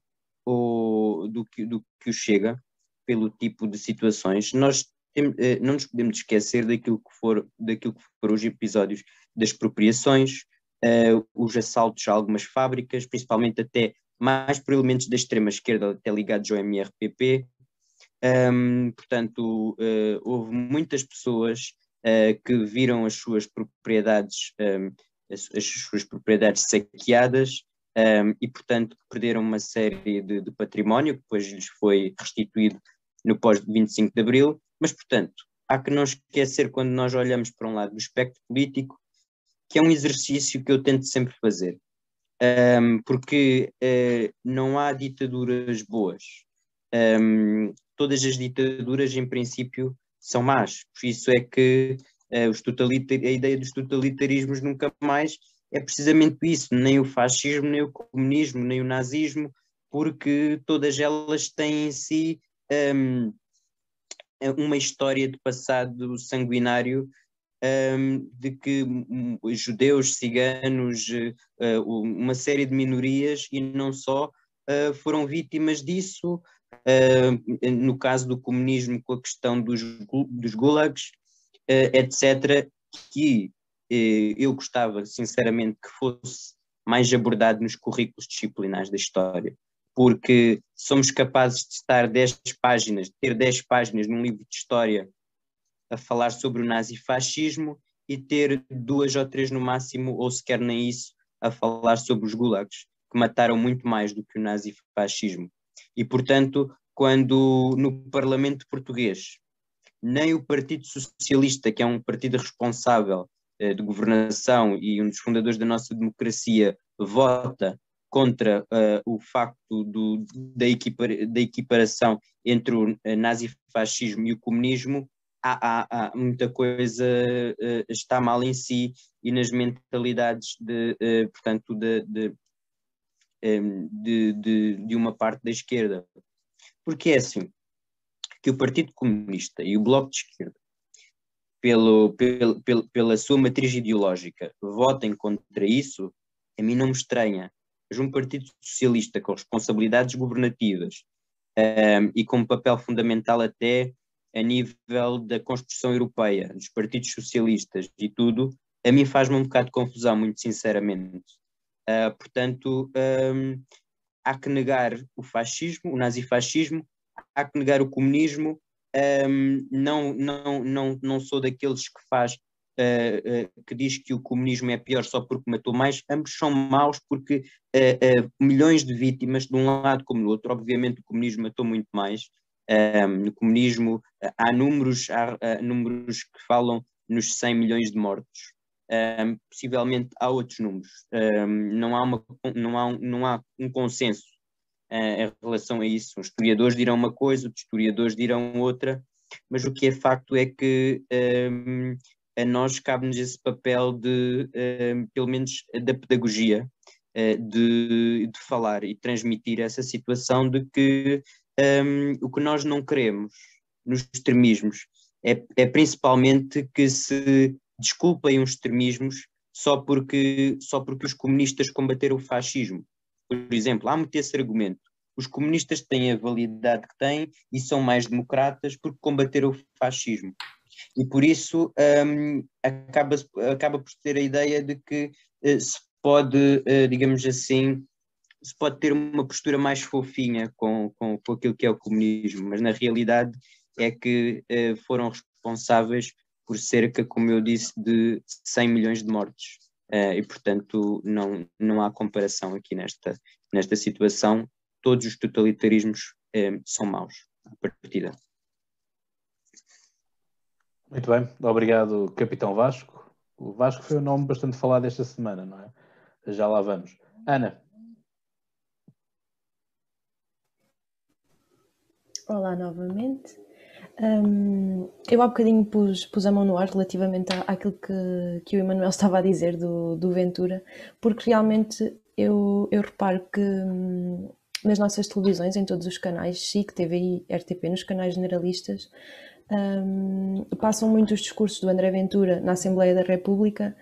ou, do, que, do que o Chega, pelo tipo de situações? Nós tem, eh, não nos podemos esquecer daquilo que, for, daquilo que foram os episódios das expropriações, uh, os assaltos a algumas fábricas, principalmente até mais por elementos da extrema-esquerda, até ligados ao MRPP. Um, portanto, uh, houve muitas pessoas uh, que viram as suas propriedades, um, as, as, suas propriedades saqueadas um, e, portanto, perderam uma série de, de património que depois lhes foi restituído no pós-25 de Abril, mas, portanto, há que não esquecer quando nós olhamos para um lado do espectro político, que é um exercício que eu tento sempre fazer, um, porque uh, não há ditaduras boas. Um, todas as ditaduras, em princípio, são más. Por isso é que uh, os totalitar a ideia dos totalitarismos nunca mais é precisamente isso, nem o fascismo, nem o comunismo, nem o nazismo, porque todas elas têm em si um, uma história de passado sanguinário um, de que judeus, ciganos, uh, uma série de minorias e não só uh, foram vítimas disso. Uh, no caso do comunismo, com a questão dos, dos gulags, etc., que eu gostava, sinceramente, que fosse mais abordado nos currículos disciplinares da história, porque somos capazes de estar 10 páginas, ter 10 páginas num livro de história a falar sobre o nazifascismo e ter duas ou três no máximo, ou sequer nem isso, a falar sobre os gulags, que mataram muito mais do que o nazifascismo. E, portanto, quando no Parlamento português nem o Partido Socialista, que é um partido responsável eh, de governação e um dos fundadores da nossa democracia, vota contra uh, o facto do, da, equipar, da equiparação entre o eh, nazifascismo e o comunismo, há, há, há muita coisa uh, está mal em si e nas mentalidades de, portanto, de, de, de, de, de uma parte da esquerda. Porque é assim, que o Partido Comunista e o Bloco de Esquerda, pelo, pelo, pelo, pela sua matriz ideológica, votem contra isso, a mim não me estranha. Mas um Partido Socialista com responsabilidades governativas um, e com um papel fundamental até a nível da construção europeia, dos partidos socialistas e tudo, a mim faz-me um bocado de confusão, muito sinceramente. Uh, portanto, um, há que negar o fascismo, o nazifascismo, há que negar o comunismo. Um, não, não, não, não sou daqueles que faz uh, uh, que diz que o comunismo é pior só porque matou mais, ambos são maus porque uh, milhões de vítimas, de um lado como do outro, obviamente o comunismo matou muito mais, no comunismo há números, há, números que falam nos 100 milhões de mortos. Um, possivelmente há outros números. Um, não, há uma, não, há um, não há um consenso uh, em relação a isso. Os historiadores dirão uma coisa, os historiadores dirão outra, mas o que é facto é que a nós cabe-nos esse papel de, pelo menos, da pedagogia, uh, de, de falar e transmitir essa situação de que um, o que nós não queremos nos extremismos é, é principalmente que se desculpem os extremismos só porque, só porque os comunistas combateram o fascismo. Por exemplo, há muito esse argumento. Os comunistas têm a validade que têm e são mais democratas porque combateram o fascismo. E por isso um, acaba, acaba por ter a ideia de que uh, se pode, uh, digamos assim, se pode ter uma postura mais fofinha com, com, com aquilo que é o comunismo, mas na realidade é que eh, foram responsáveis por cerca, como eu disse, de 100 milhões de mortes. Eh, e, portanto, não, não há comparação aqui nesta, nesta situação. Todos os totalitarismos eh, são maus, à partida. Muito bem, obrigado, Capitão Vasco. O Vasco foi um nome bastante falado esta semana, não é? Já lá vamos. Ana, Olá novamente. Um, eu há bocadinho pus, pus a mão no ar relativamente à, àquilo que, que o Emanuel [laughs] estava a dizer do, do Ventura, porque realmente eu, eu reparo que hum, nas nossas televisões, em todos os canais, SIC, TVI, RTP, nos canais generalistas, um, passam muitos discursos do André Ventura na Assembleia da República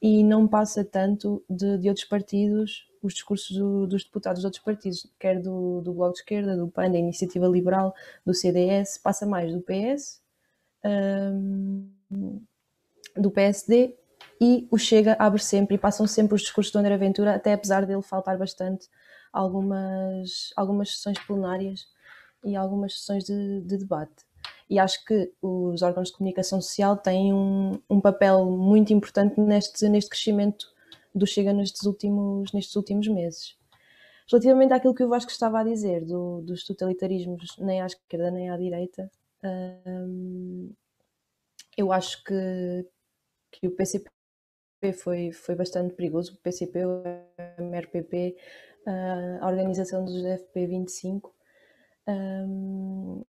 e não passa tanto de, de outros partidos os discursos do, dos deputados de outros partidos, quer do, do Bloco de Esquerda, do PAN, da Iniciativa Liberal, do CDS, passa mais do PS, um, do PSD e o Chega abre sempre e passam sempre os discursos do André Ventura, até apesar dele faltar bastante algumas, algumas sessões plenárias e algumas sessões de, de debate. E acho que os órgãos de comunicação social têm um, um papel muito importante neste, neste crescimento do Chega nestes últimos, nestes últimos meses. Relativamente àquilo que o Vasco estava a dizer, do, dos totalitarismos nem à esquerda nem à direita, hum, eu acho que, que o PCP foi, foi bastante perigoso. O PCP, o MRPP, a organização dos FP25, um,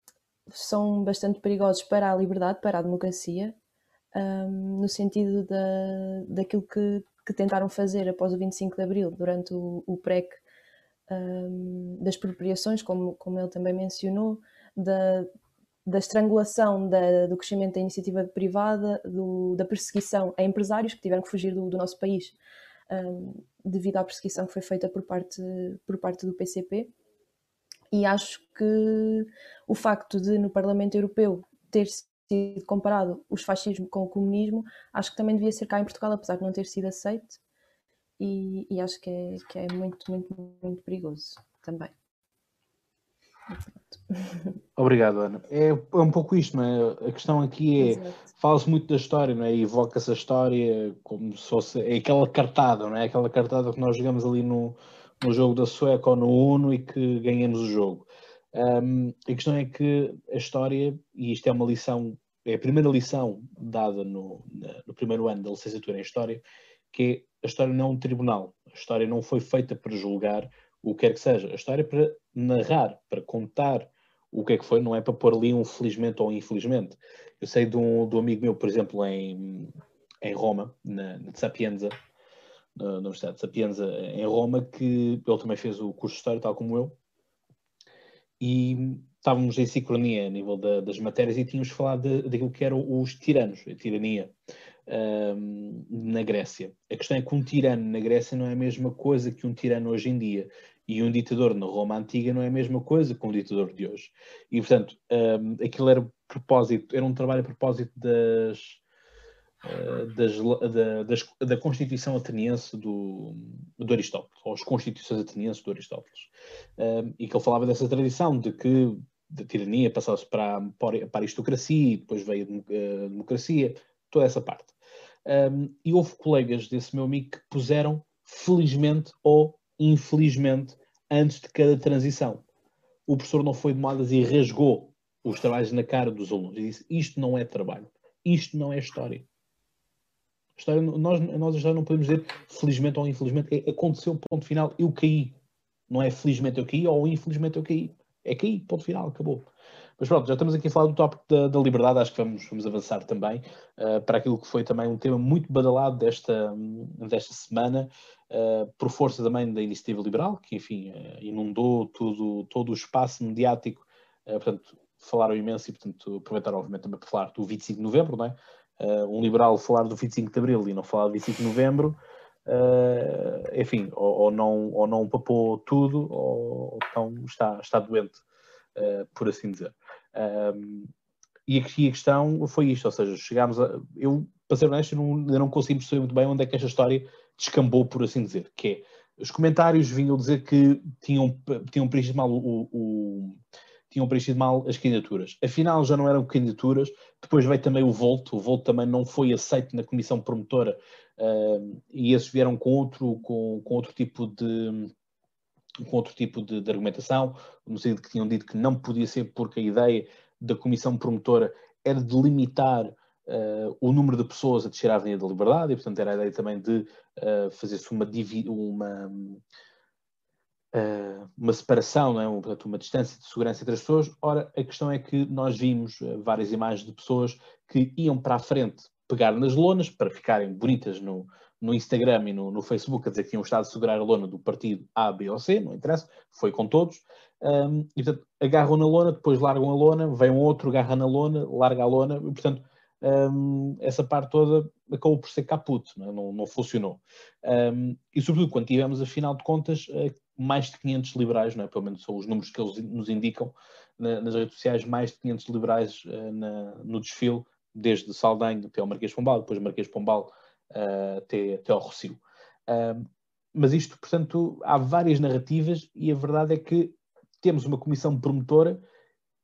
são bastante perigosos para a liberdade, para a democracia, um, no sentido da, daquilo que, que, tentaram fazer após o 25 de Abril, durante o, o PREC, um, das expropriações, como, como ele também mencionou, da, da estrangulação da, do crescimento da iniciativa privada, do, da perseguição a empresários que tiveram que fugir do, do nosso país um, devido à perseguição que foi feita por parte, por parte do PCP. E acho que o facto de no Parlamento Europeu ter sido comparado o fascismo com o comunismo, acho que também devia ser cá em Portugal, apesar de não ter sido aceito. E, e acho que é, que é muito, muito, muito perigoso também. [laughs] Obrigado, Ana. É, é, um pouco isto, não é? A questão aqui é, fala-se muito da história, não é? Evoca-se a história como se fosse, é aquela cartada, não é? Aquela cartada que nós jogamos ali no, no jogo da Sueca ou no Uno e que ganhamos o jogo. Um, a questão é que a história, e isto é uma lição, é a primeira lição dada no, no primeiro ano da licenciatura em História, que é a história não é um tribunal. A história não foi feita para julgar o que quer que seja. A história é para narrar, para contar o que é que foi, não é para pôr ali um felizmente ou um infelizmente. Eu sei de um, de um amigo meu, por exemplo, em, em Roma, na, na Sapienza, na Universidade de Sapienza, em Roma, que ele também fez o curso de História, tal como eu, e estávamos em sincronia a nível da, das matérias e tínhamos falado daquilo que eram os tiranos, a tirania um, na Grécia. A questão é que um tirano na Grécia não é a mesma coisa que um tirano hoje em dia. E um ditador na Roma Antiga não é a mesma coisa que um ditador de hoje. E, portanto, um, aquilo era propósito, era um trabalho a propósito das, das, da, das, da Constituição Ateniense do, do Aristóteles, ou as Constituições Atenienses do Aristóteles. Um, e que ele falava dessa tradição de que da tirania passava-se para, para a aristocracia, e depois veio a democracia, toda essa parte. Um, e houve colegas desse meu amigo que puseram felizmente ou infelizmente antes de cada transição. O professor não foi de modas e rasgou os trabalhos na cara dos alunos e disse: Isto não é trabalho, isto não é história. História, nós, nós já não podemos dizer felizmente ou infelizmente, é, aconteceu, ponto final, eu caí. Não é felizmente eu caí ou infelizmente eu caí. É caí, ponto final, acabou. Mas pronto, já estamos aqui a falar do tópico da, da liberdade, acho que vamos, vamos avançar também uh, para aquilo que foi também um tema muito badalado desta, desta semana, uh, por força também da iniciativa liberal, que enfim uh, inundou tudo, todo o espaço mediático, portanto falaram imenso e portanto aproveitaram obviamente também para falar do 25 de novembro, não é? Um liberal falar do 25 de abril e não falar do 25 de novembro, enfim, ou, ou, não, ou não papou tudo, ou, então está, está doente, por assim dizer. Um, e aqui a questão foi isto, ou seja, chegámos a. Eu, para ser honesto, não, eu não consigo perceber muito bem onde é que esta história descambou, por assim dizer. Que é, os comentários vinham dizer que tinham, tinham preenchido mal o, o, tinham preenchido mal as candidaturas. Afinal, já não eram candidaturas. Depois veio também o Volto. O Volto também não foi aceito na comissão promotora uh, e esses vieram com outro, com, com outro tipo de com outro tipo de, de, argumentação, no sentido que tinham dito que não podia ser porque a ideia da comissão promotora era de limitar uh, o número de pessoas a descer à Avenida da Liberdade, e portanto era a ideia também de uh, fazer-se uma, uma, uma separação, não é? uma, portanto, uma distância de segurança entre as pessoas. Ora, a questão é que nós vimos várias imagens de pessoas que iam para a frente pegar nas lonas para ficarem bonitas no, no Instagram e no, no, Facebook a dizer que tinham estado a segurar a lona do partido A, B ou C, não interessa, foi com todos. Um, e portanto, agarram na lona, depois largam a lona, vem um outro, agarra na lona, larga a lona, e portanto, um, essa parte toda acabou por ser caput, não, é? não, não funcionou. Um, e sobretudo quando tivemos, afinal de contas, eh, mais de 500 liberais, não é? pelo menos são os números que eles nos indicam na, nas redes sociais, mais de 500 liberais uh, na, no desfile, desde Saldanha até ao Marquês Pombal, depois Marquês Pombal uh, até, até ao Rocio. Uh, mas isto, portanto, há várias narrativas e a verdade é que temos uma comissão promotora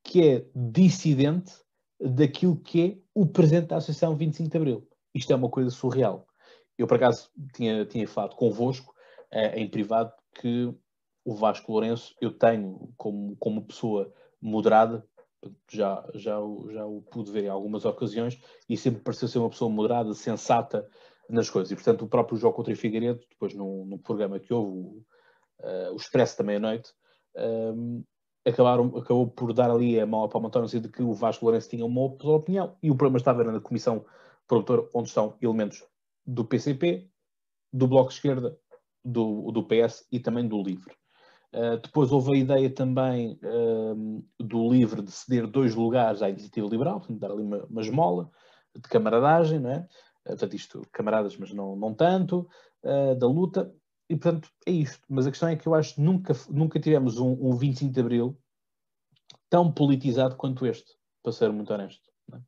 que é dissidente daquilo que é o presente da Associação 25 de Abril. Isto é uma coisa surreal. Eu, por acaso, tinha, tinha falado convosco, eh, em privado, que o Vasco Lourenço eu tenho como, como pessoa moderada, já, já, já o pude ver em algumas ocasiões, e sempre pareceu ser uma pessoa moderada, sensata nas coisas. E, portanto, o próprio jogo contra o Figueiredo, depois num, num programa que houve, o, uh, o Expresso da Meia-Noite, um, acabaram, acabou por dar ali a mão a palmatória no sentido de que o Vasco Lourenço tinha uma opinião e o problema estava na comissão promotora onde estão elementos do PCP, do Bloco de Esquerda, do, do PS e também do LIVRE. Uh, depois houve a ideia também uh, do LIVRE de ceder dois lugares à iniciativa liberal, dar ali uma, uma esmola de camaradagem, não é? Uh, portanto, isto, camaradas, mas não, não tanto, da luta, e portanto é isto. Mas a questão é que eu acho que nunca, nunca tivemos um, um 25 de Abril tão politizado quanto este, para ser muito honesto. É?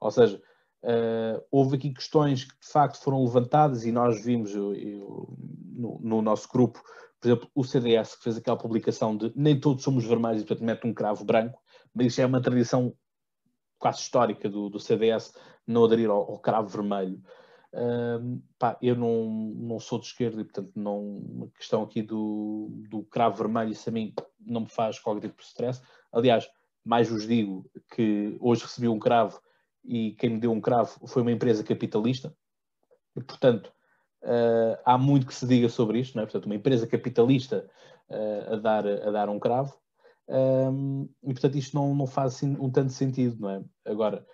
Ou seja, Uh, houve aqui questões que de facto foram levantadas e nós vimos eu, eu, no, no, nosso grupo, por exemplo, o CDS que fez aquela publicação de nem todos somos vermelhos e portanto mete um cravo branco, mas isso é uma tradição quase histórica do, do CDS não aderir ao, ao cravo vermelho. Uh, pá, eu não, não sou de esquerda e portanto não, a questão aqui do, do cravo vermelho, isso a mim não me faz qualquer tipo de stress. Aliás, mais vos digo que hoje recebi um cravo e quem me deu um cravo foi uma empresa capitalista, e portanto uh, há muito que se diga sobre isto, não é? portanto uma empresa capitalista uh, a, dar, a dar um cravo, um, ehm, e portanto isto não, não faz um tanto sentido, não é? Agora,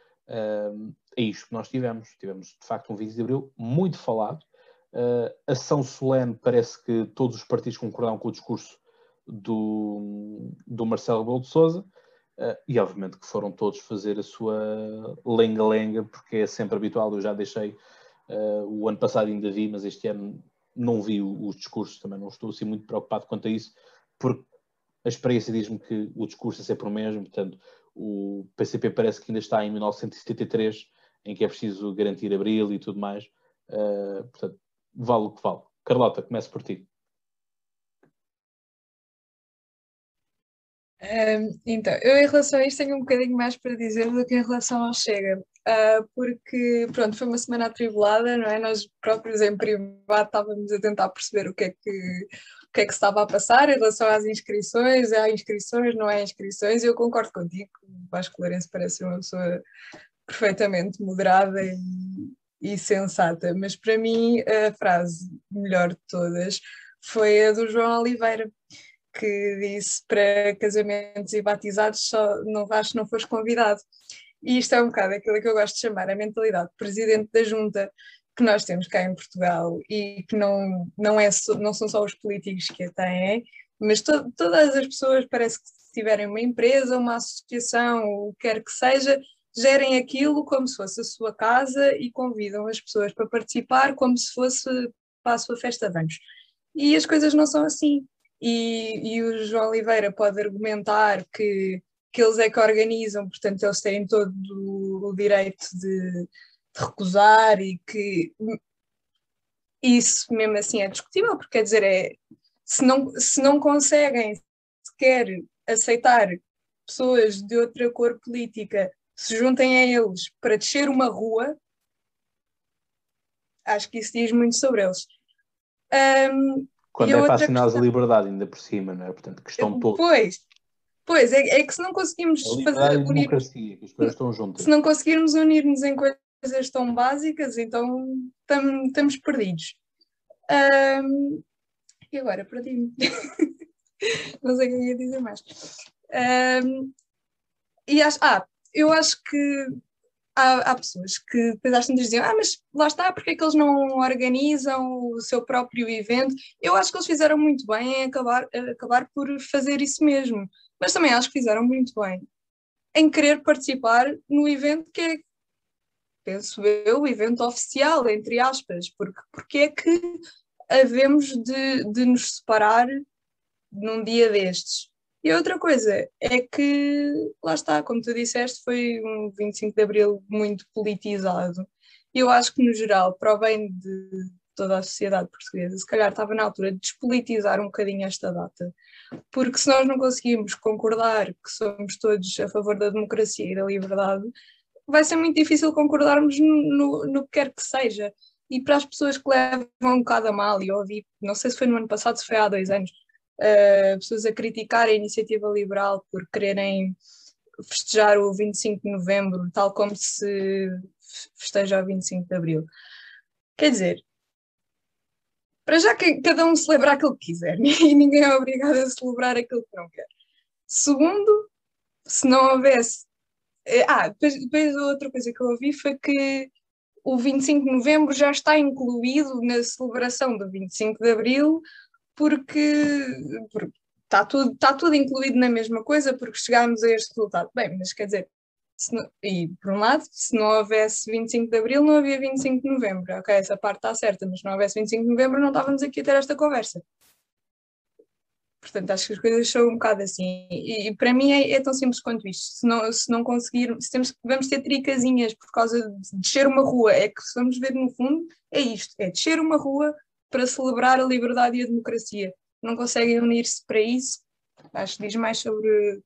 um, é isto que nós tivemos, tivemos de facto um 20 de Abril muito falado, uh, a solene parece que todos os partidos concordaram com o discurso do, do Marcelo Rebelo de Sousa, Uh, e obviamente que foram todos fazer a sua lenga-lenga, porque é sempre habitual. Eu já deixei uh, o ano passado ainda vi, mas este ano não vi os discursos, também não estou assim muito preocupado quanto a isso, porque a experiência diz-me que o discurso é sempre o mesmo, portanto, o PCP parece que ainda está em 1973, em que é preciso garantir abril e tudo mais. Uh, portanto, vale o que vale. Carlota, comece por ti. Um, então, eu em relação a isto tenho um bocadinho mais para dizer do que em relação ao Chega, uh, porque, pronto, foi uma semana atribulada, não é? Nós próprios em privado estávamos a tentar perceber o que é que, o que, é que estava a passar em relação às inscrições, há inscrições, não há inscrições, e eu concordo contigo, o Vasco Lourenço parece uma pessoa perfeitamente moderada e, e sensata, mas para mim a frase melhor de todas foi a do João Oliveira, que disse para casamentos e batizados só não vais se não fores convidado. E isto é um bocado aquilo que eu gosto de chamar a mentalidade de presidente da junta que nós temos cá em Portugal e que não, não, é, não são só os políticos que a têm, mas to, todas as pessoas parece que se tiverem uma empresa, uma associação, o que quer que seja, gerem aquilo como se fosse a sua casa e convidam as pessoas para participar como se fosse para a sua festa de anos. E as coisas não são assim e, e o João Oliveira pode argumentar que, que eles é que organizam, portanto eles têm todo o direito de, de recusar e que isso mesmo assim é discutível, porque quer dizer, é, se, não, se não conseguem sequer aceitar pessoas de outra cor política se juntem a eles para descer uma rua, acho que isso diz muito sobre eles. Um, quando é para assinar questão... a liberdade, ainda por cima, não é? Portanto, questão toda. Pois, pois é, é, que se não conseguimos fazer. Unir... democracia, que as coisas estão juntas. Se não conseguirmos unir-nos em coisas tão básicas, então tam, estamos perdidos. Um, e agora perdi-me. [laughs] não sei o que eu ia dizer mais. Um, e acho, ah, eu acho que há, há pessoas que depois às tantas diziam, ah, mas lá está, porque é que eles não organizam o seu próprio evento? Eu acho que eles fizeram muito bem em acabar, acabar por fazer isso mesmo, mas também acho que fizeram muito bem em querer participar no evento que é, penso eu, o evento oficial, entre aspas, porque, porque é que havemos de, de nos separar num dia destes? E outra coisa é que, lá está, como tu disseste, foi um 25 de Abril muito politizado. Eu acho que, no geral, para o bem de toda a sociedade portuguesa, se calhar estava na altura de despolitizar um bocadinho esta data. Porque se nós não conseguimos concordar que somos todos a favor da democracia e da liberdade, vai ser muito difícil concordarmos no, no, no que quer que seja. E para as pessoas que levam um bocado a mal, e ouvi, não sei se foi no ano passado, se foi há dois anos, uh, pessoas a criticar a iniciativa liberal por quererem festejar o 25 de novembro, tal como se festeja o 25 de abril. Quer dizer, para já que cada um celebra aquilo que quiser [laughs] e ninguém é obrigado a celebrar aquilo que não quer. Segundo, se não houvesse. Eh, ah, depois, depois outra coisa que eu ouvi foi que o 25 de novembro já está incluído na celebração do 25 de abril, porque, porque está, tudo, está tudo incluído na mesma coisa, porque chegámos a este resultado. Bem, mas quer dizer, não, e por um lado, se não houvesse 25 de Abril, não havia 25 de Novembro. Ok, essa parte está certa, mas se não houvesse 25 de Novembro, não estávamos aqui a ter esta conversa. Portanto, acho que as coisas são um bocado assim. E, e para mim é, é, tão simples quanto isto. Se não, se não conseguir, se temos, vamos ter tricasinhas por causa de descer uma rua, é que se vamos ver no fundo, é isto: é descer uma rua para celebrar a liberdade e a democracia. Não conseguem unir-se para isso. Acho que diz mais sobre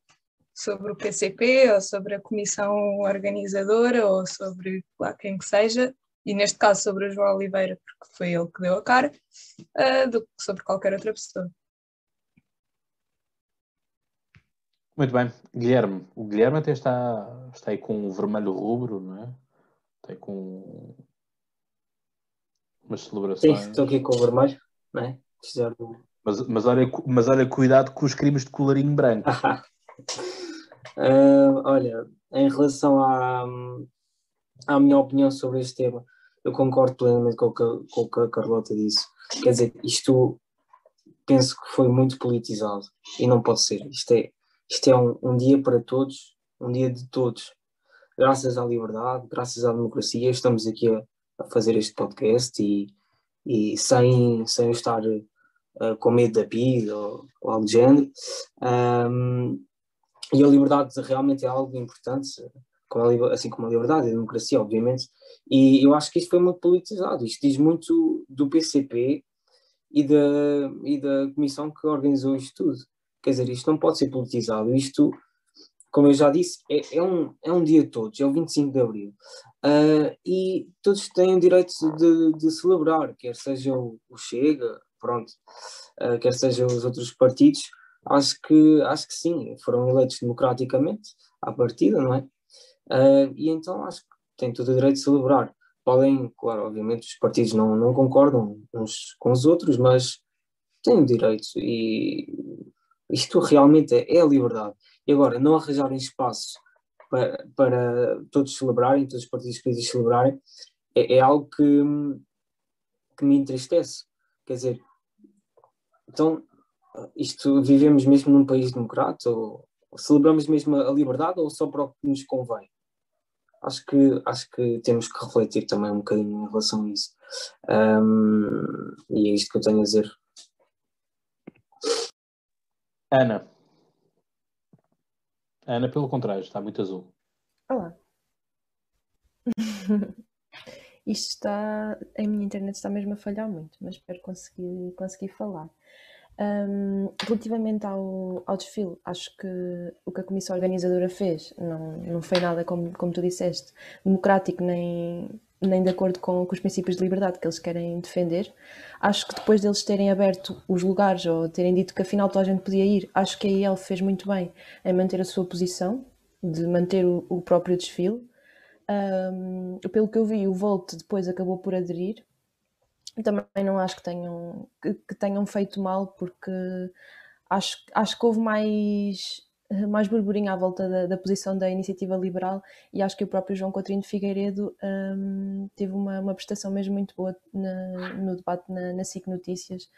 sobre o PCP ou sobre a comissão organizadora ou sobre lá quem que seja, e neste caso sobre o João Oliveira, porque foi ele que deu a cara, uh, do que sobre qualquer outra pessoa. Muito bem. Guilherme. O Guilherme até está, está aí com o vermelho rubro, não é? Está aí com umas celebrações. Sim, estou aqui com o vermelho, não é? Mas, mas, olha, mas olha, cuidado com os crimes de colarinho branco. [laughs] Uh, olha, em relação à, à minha opinião sobre este tema, eu concordo plenamente com o, que, com o que a Carlota disse. Quer dizer, isto penso que foi muito politizado e não pode ser. Isto é, isto é um, um dia para todos, um dia de todos. Graças à liberdade, graças à democracia, estamos aqui a, a fazer este podcast e, e sem, sem estar uh, com medo da PID ou, ou algo do género. Um, e a liberdade realmente é algo importante, assim como a liberdade e a democracia, obviamente. E eu acho que isto foi muito politizado. Isto diz muito do PCP e da, e da comissão que organizou isto tudo. Quer dizer, isto não pode ser politizado. Isto, como eu já disse, é, é um, é um dia de todos, é o 25 de Abril. Uh, e todos têm o direito de, de celebrar, quer seja o, o Chega, pronto, uh, quer seja os outros partidos, acho que, acho que sim, foram eleitos democraticamente à partida, não é? Uh, e então acho que têm todo o direito de celebrar. Podem, claro, obviamente os partidos não, não concordam uns com os outros, mas têm o direito e isto realmente é, é a liberdade. E agora, não arranjarem espaço para, para todos celebrarem, todos os partidos políticos celebrarem, é, é algo que, que me entristece. Quer dizer, então isto vivemos mesmo num país democrático? Ou, celebramos mesmo a liberdade ou só para o que nos convém? Acho que, acho que temos que refletir também um bocadinho em relação a isso. Um, e é isto que eu tenho a dizer. Ana. Ana, pelo contrário, está muito azul. Olá. [laughs] Isto está. A minha internet está mesmo a falhar muito, mas espero conseguir, conseguir falar. Um, relativamente ao, ao, desfile, acho que o que a comissão organizadora fez não, não foi nada, como, como tu disseste, democrático nem, nem de acordo com, com, os princípios de liberdade que eles querem defender. Acho que depois deles terem aberto os lugares ou terem dito que afinal toda a gente podia ir, acho que a IEL fez muito bem em manter a sua posição, de manter o, o próprio desfile. Um, pelo que eu vi, o Volt depois acabou por aderir, também não acho que tenham, que, que, tenham feito mal, porque acho, acho que houve mais, mais burburinho à volta da, da, posição da iniciativa liberal e acho que o próprio João Coutinho de Figueiredo um, teve uma, uma prestação mesmo muito boa na, no debate na, na SIC Notícias.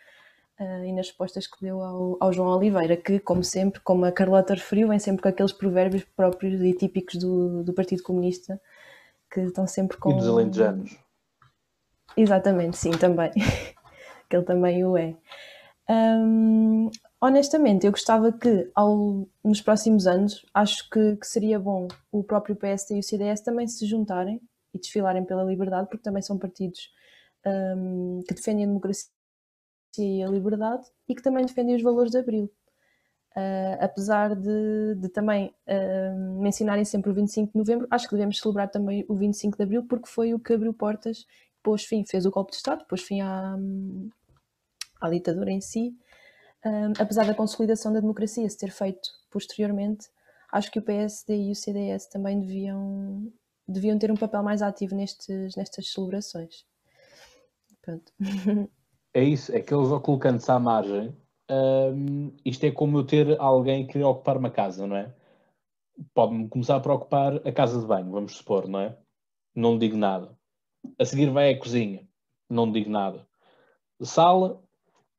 Uh, e nas respostas que deu ao, ao, João Oliveira, que, como sempre, como a Carlota referiu, vem sempre com aqueles provérbios próprios e típicos do, do Partido Comunista, que estão sempre com. E dos alentejanos. Exatamente, sim, também. [laughs] que ele também o é. Honestamente, eu gostava que ao, nos próximos anos, acho que, que, seria bom o próprio PSD e o CDS também se juntarem e desfilarem pela liberdade, porque também são partidos que defendem a democracia e a liberdade e que também defendem os valores de Abril. Uh, apesar de, de também uh, mencionarem sempre o 25 de novembro, acho que devemos celebrar também o 25 de abril, porque foi o que abriu portas, pôs fim, fez o golpe de Estado, pôs fim à, à ditadura em si. Um, apesar da consolidação da democracia se ter feito posteriormente, acho que o PSD e o CDS também deviam, deviam ter um papel mais ativo nestes, nestas celebrações. Pronto. [laughs] É isso, é que eles colocando-se à margem um, isto é como eu ter alguém que ocupar uma casa, não é? Pode-me começar a preocupar a casa de banho, vamos supor, não é? Não digo nada. A seguir vai a cozinha, não digo nada. Sala,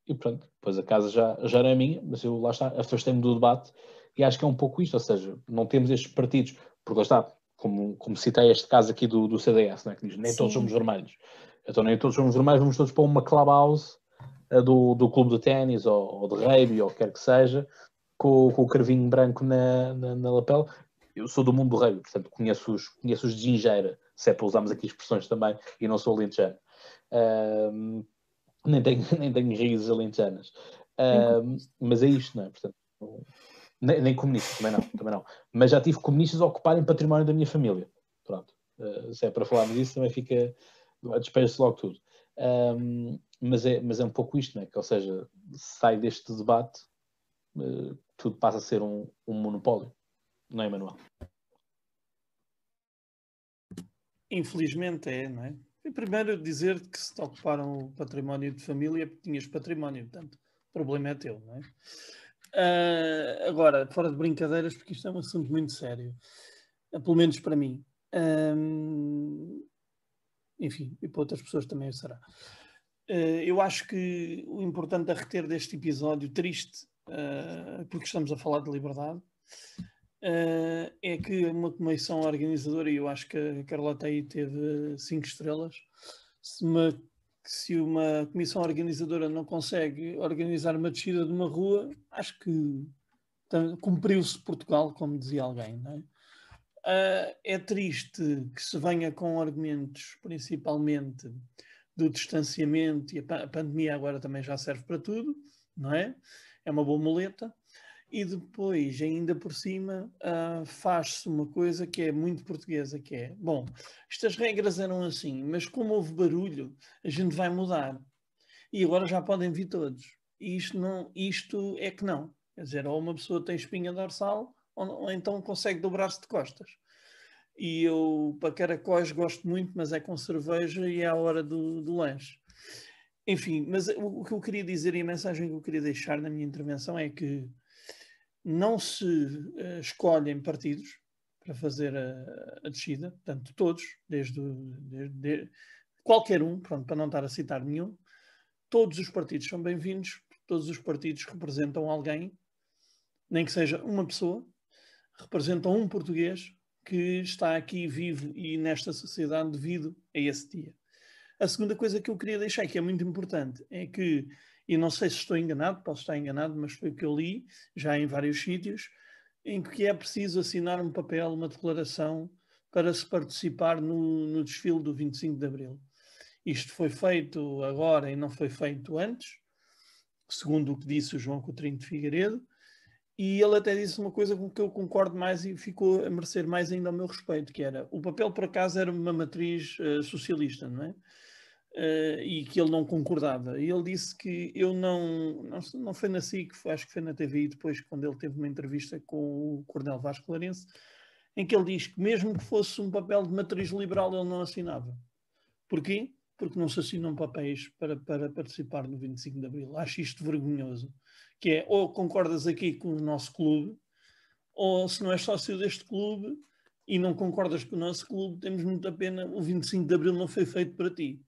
e pronto, depois a casa já, já era minha, mas eu lá está, afastei-me do debate e acho que é um pouco isto, ou seja, não temos estes partidos, porque lá está, como, como citei este caso aqui do, do CDS, é? que diz nem Sim. todos somos vermelhos. Então nem todos somos vermelhos, vamos todos para uma clubhouse do, do clube de ténis ou, ou, de rugby ou quer que seja, com, com o carvinho branco na, na, na, lapela. Eu sou do mundo do rugby, portanto conheço-os conheço de gingeira, se é para usarmos aqui expressões também, e não sou alentejano. Um, nem tenho, [laughs] nem tenho raízes alentejanas. Um, mas é isto, não é? Portanto, nem, nem comunistas, também não, também não. Mas já tive comunistas a ocuparem património da minha família. Pronto. Uh, se é para falarmos disso, também fica. Despeja-se logo tudo. Um, mas, é, mas é um pouco isto, não é? Que, ou seja, sai deste debate, uh, tudo passa a ser um, um monopólio, não é, Manuel? Infelizmente é, não é? Primeiro dizer que se te ocuparam o património de família tinhas património, portanto, o problema é teu, não é? Uh, agora, fora de brincadeiras, porque isto é um assunto muito sério, uh, pelo menos para mim. Uh, enfim, e para outras pessoas também será. Uh, eu acho que o importante a reter deste episódio triste, uh, porque estamos a falar de liberdade, uh, é que uma comissão organizadora, e eu acho que a Carlota aí teve cinco estrelas, se uma, se uma comissão organizadora não consegue organizar uma descida de uma rua, acho que cumpriu-se Portugal, como dizia alguém, é? Uh, é triste que se venha com argumentos, principalmente do distanciamento, e a, a, pandemia agora também já serve para tudo, não é? É uma boa muleta. E depois, ainda por cima, uh, faz-se uma coisa que é muito portuguesa, que é, bom, estas regras eram assim, mas como houve barulho, a gente vai mudar. E agora já podem vir todos. E isto, não, isto é que não. Quer dizer, ou uma pessoa tem espinha dorsal, ou, ou então consegue dobrar-se de costas. E eu, para caracóis, gosto muito, mas é com cerveja e é a hora do, do lanche. Enfim, mas o, o que eu queria dizer e a mensagem que eu queria deixar na minha intervenção é que não se uh, escolhem partidos para fazer a, a descida, portanto, todos, desde, desde, desde, qualquer um, pronto, para não estar a citar nenhum, todos os partidos são bem-vindos, todos os partidos representam alguém, nem que seja uma pessoa, representam um português que está aqui vivo e nesta sociedade devido a esse dia. A segunda coisa que eu queria deixar, que é muito importante, é que, e não sei se estou enganado, posso estar enganado, mas foi o que eu li já em vários sítios, em que é preciso assinar um papel, uma declaração, para se participar no, no desfile do 25 de Abril. Isto foi feito agora e não foi feito antes, segundo o que disse o João Coutinho de Figueiredo, e ele até disse uma coisa com que eu concordo mais e ficou a merecer mais ainda ao meu respeito, que era o papel por acaso era uma matriz uh, socialista, não é? Uh, e que ele não concordava. E ele disse que eu não, não, não foi na SIC, acho que foi na TVI depois, quando ele teve uma entrevista com o Coronel Vasco Clarense, em que ele diz que mesmo que fosse um papel de matriz liberal, ele não assinava. Porquê? Porque não se assinam papéis para, para participar no 25 de Abril. Acho isto vergonhoso que é ou concordas aqui com o nosso clube, ou se não és sócio deste clube e não concordas com o nosso clube, temos muita pena, o 25 de Abril não foi feito para ti.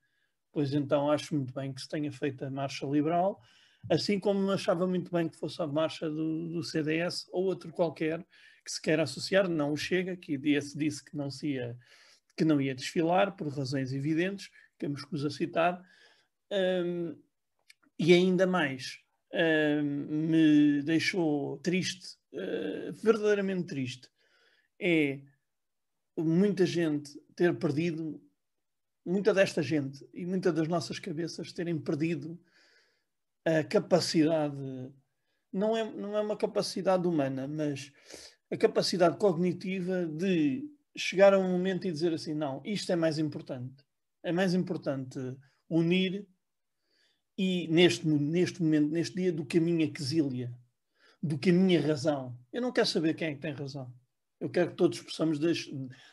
Pois então acho muito bem que se tenha feito a marcha liberal, assim como achava muito bem que fosse a marcha do, do CDS ou outro qualquer que se queira associar, não o Chega, que esse disse que não, se ia, que não ia desfilar por razões evidentes, que me escuso a citar, um, e ainda mais, me deixou triste, uh, verdadeiramente triste, é muita gente ter perdido, muita desta gente e muitas das nossas cabeças terem perdido a capacidade não é, não é uma capacidade humana, mas a capacidade cognitiva de chegar a um momento e dizer assim: não, isto é mais importante. É mais importante unir e neste, neste momento, neste dia, do que a minha quesília, do que a minha razão. Eu não quero saber quem é que tem razão. Eu quero que todos possamos,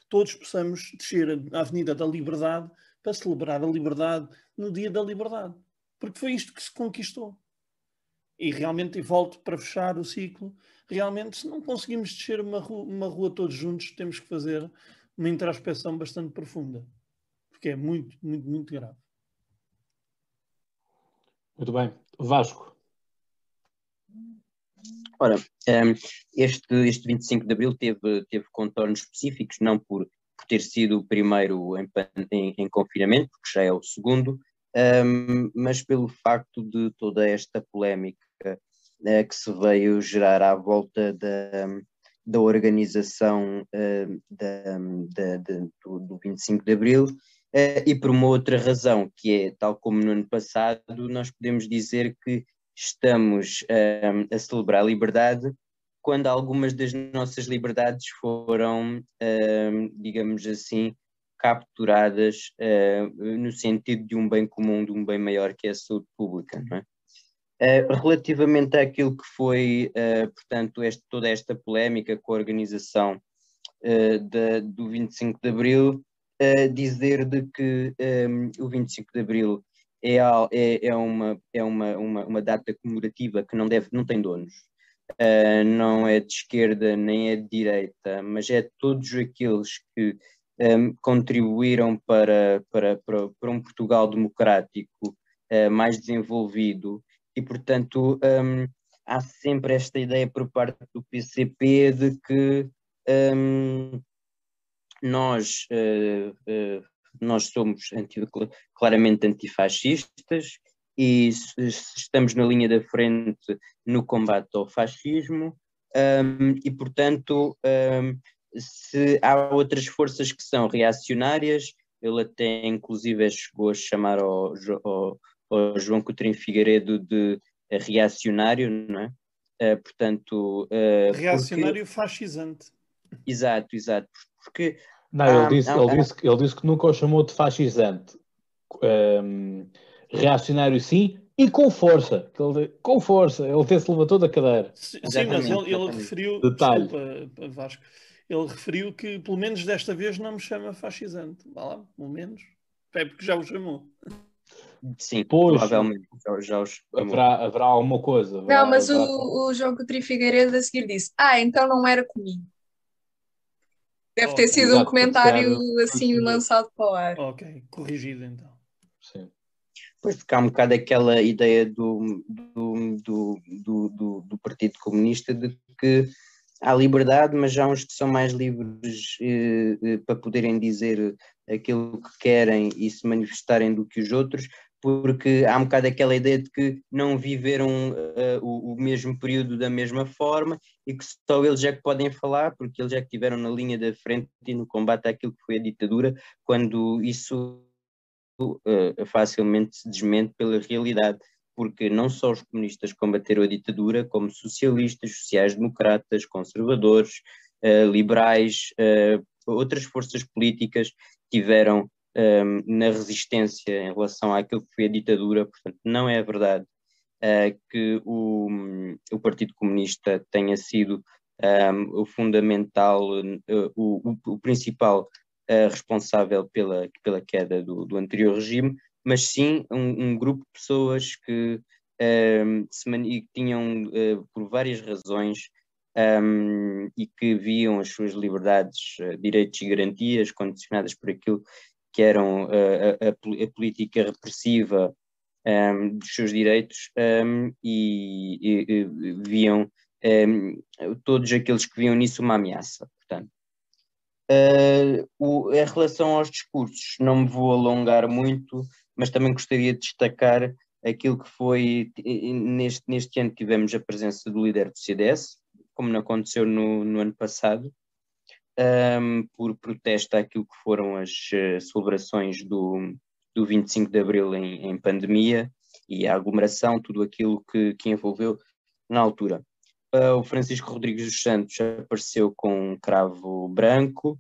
todos possamos descer a Avenida da Liberdade para celebrar a liberdade no dia da liberdade. Porque foi isto que se conquistou. E realmente, e volto para fechar o ciclo, realmente, se não conseguimos descer uma rua, uma rua todos juntos, temos que fazer uma introspeção bastante profunda. Porque é muito, muito, muito grave. Muito bem. Vasco. Ora, ehm, este, este 25 de Abril teve, teve contornos específicos, não por, por ter sido o primeiro em, em, em confinamento, porque já é o segundo, um, ehm, mas pelo facto de toda esta polémica uh, que se veio gerar à volta da, da organização uh, da, da, do, do 25 de Abril, Uh, e por uma outra razão, que é, tal como no ano passado, nós podemos dizer que estamos uh, a celebrar a liberdade quando algumas das nossas liberdades foram, uh, digamos assim, capturadas no sentido de um bem comum, de um bem maior que é a saúde pública. É? relativamente àquilo que foi, portanto, este, toda esta polémica com a organização do 25 de Abril, dizer de que um, o 25 de Abril é, é, é, uma, é uma, uma, uma data comemorativa que não, deve, não tem donos. Uh, não é de esquerda nem é de direita, mas é todos aqueles que um, contribuíram para, para, para, para, um Portugal democrático uh, mais desenvolvido e, portanto, um, há sempre esta ideia por parte do PCP de que um, nós, uh, nós somos anti, claramente antifascistas e estamos na linha da frente no combate ao fascismo um, e, portanto, um, se há outras forças que são reacionárias, ele até inclusive chegou a chamar ao, ao, ao João Coutinho Figueiredo de reacionário, não é? Uh, portanto... Uh, reacionário porque... fascisante. Exato, exato. Porque. Não, ele, ah, disse, ah, ele, disse, ele disse que nunca o chamou de fascisante. Um, reacionário sim, e com força. Ele, com força. Ele até-se levantou da cadeira. Sim, sim mas ele, ele referiu. Detalhe. Desculpa, Vasco. Ele referiu que, pelo menos desta vez, não me chama fascisante. Vá lá, pelo menos. É porque já o chamou. Sim, pois, provavelmente já, já os haverá, haverá alguma coisa. Haverá, não, mas haverá... o, o João Coutinho Figueiredo a seguir disse: Ah, então não era comigo. Deve ter sido Exato, um comentário assim lançado para o ar. Ok, corrigido então. Sim. Pois porque há um bocado aquela ideia do, do, do, do, do Partido Comunista de que há liberdade, mas há uns que são mais livres eh, eh, para poderem dizer aquilo que querem e se manifestarem do que os outros, porque há um bocado aquela ideia de que não viveram uh, o, o, mesmo período da mesma forma e que só eles é que podem falar, porque eles é que estiveram na linha da frente e no combate àquilo que foi a ditadura, quando isso uh, facilmente se desmente pela realidade, porque não só os comunistas combateram a ditadura, como socialistas, sociais-democratas, conservadores, uh, liberais, outras forças políticas tiveram um, na resistência em relação àquilo que foi a ditadura, portanto, não é verdade uh, que o, o Partido Comunista tenha sido um, o fundamental, uh, o, o, principal uh, responsável pela, pela queda do, do anterior regime, mas sim um, um grupo de pessoas que se tinham, por várias razões, um, e que viam as suas liberdades, direitos e garantias condicionadas por aquilo que eram eh, a, a, a política repressiva um, ehm, dos seus direitos um, ehm, e, e, e, viam um, ehm, todos aqueles que viam nisso uma ameaça. Portanto, uh, o, em relação aos discursos, não me vou alongar muito, mas também gostaria de destacar aquilo que foi neste, neste ano tivemos a presença do líder do CDS, como não aconteceu no, no ano passado, um, por protesto àquilo que foram as uh, celebrações do, do 25 de Abril em, em, pandemia e a aglomeração, tudo aquilo que, que envolveu na altura. Uh, o Francisco Rodrigues dos Santos apareceu com um cravo branco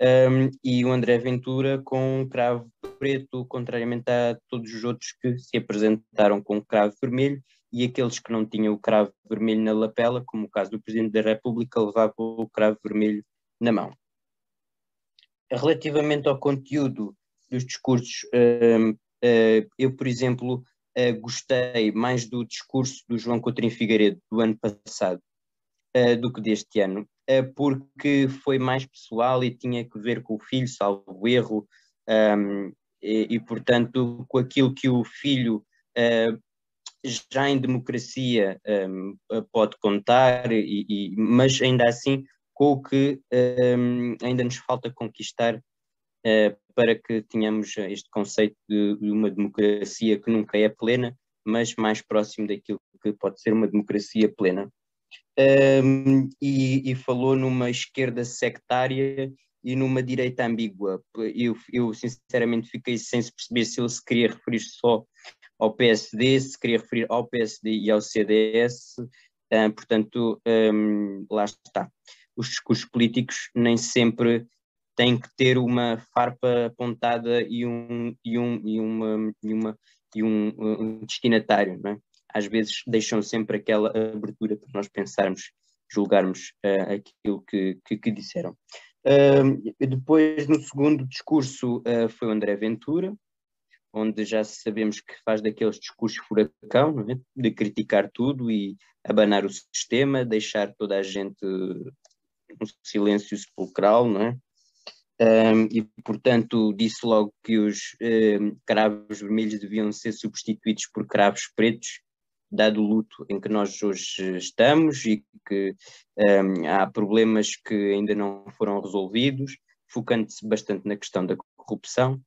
um, e o André Ventura com um cravo preto, contrariamente a todos os outros que se apresentaram com um cravo vermelho e aqueles que não tinham o cravo vermelho na lapela, como o caso do Presidente da República, levavam o cravo vermelho na mão. Relativamente ao conteúdo dos discursos, um, uh, eu, por exemplo, uh, gostei mais do discurso do João Coutinho Figueiredo do ano passado uh, do que deste ano, porque foi mais pessoal e tinha que ver com o filho, salvo erro, um, e, portanto, com aquilo que o filho já em democracia pode contar, e, mas ainda assim com o que um, ainda nos falta conquistar uh, para que tenhamos este conceito de, de, uma democracia que nunca é plena, mas mais próximo daquilo que pode ser uma democracia plena. Um, e, e, falou numa esquerda sectária e numa direita ambígua. Eu, eu sinceramente fiquei sem se perceber se ele se queria referir só ao PSD, se queria referir ao PSD e ao CDS, uh, portanto, um, lá está. Os discursos políticos nem sempre têm que ter uma farpa apontada e um, e um, e uma, e uma, e um, um destinatário, não é? Às vezes deixam sempre aquela abertura para nós pensarmos, julgarmos uh, aquilo que, que, que disseram. Uh, depois, no segundo discurso, uh, foi o André Ventura, onde já sabemos que faz daqueles discursos furacão, é? de criticar tudo e abanar o sistema, deixar toda a gente um silêncio sepulcral, não é? Um, e, portanto, disse logo que os um, cravos vermelhos deviam ser substituídos por cravos pretos, dado o luto em que nós hoje estamos e que um, há problemas que ainda não foram resolvidos, focando-se bastante na questão da corrupção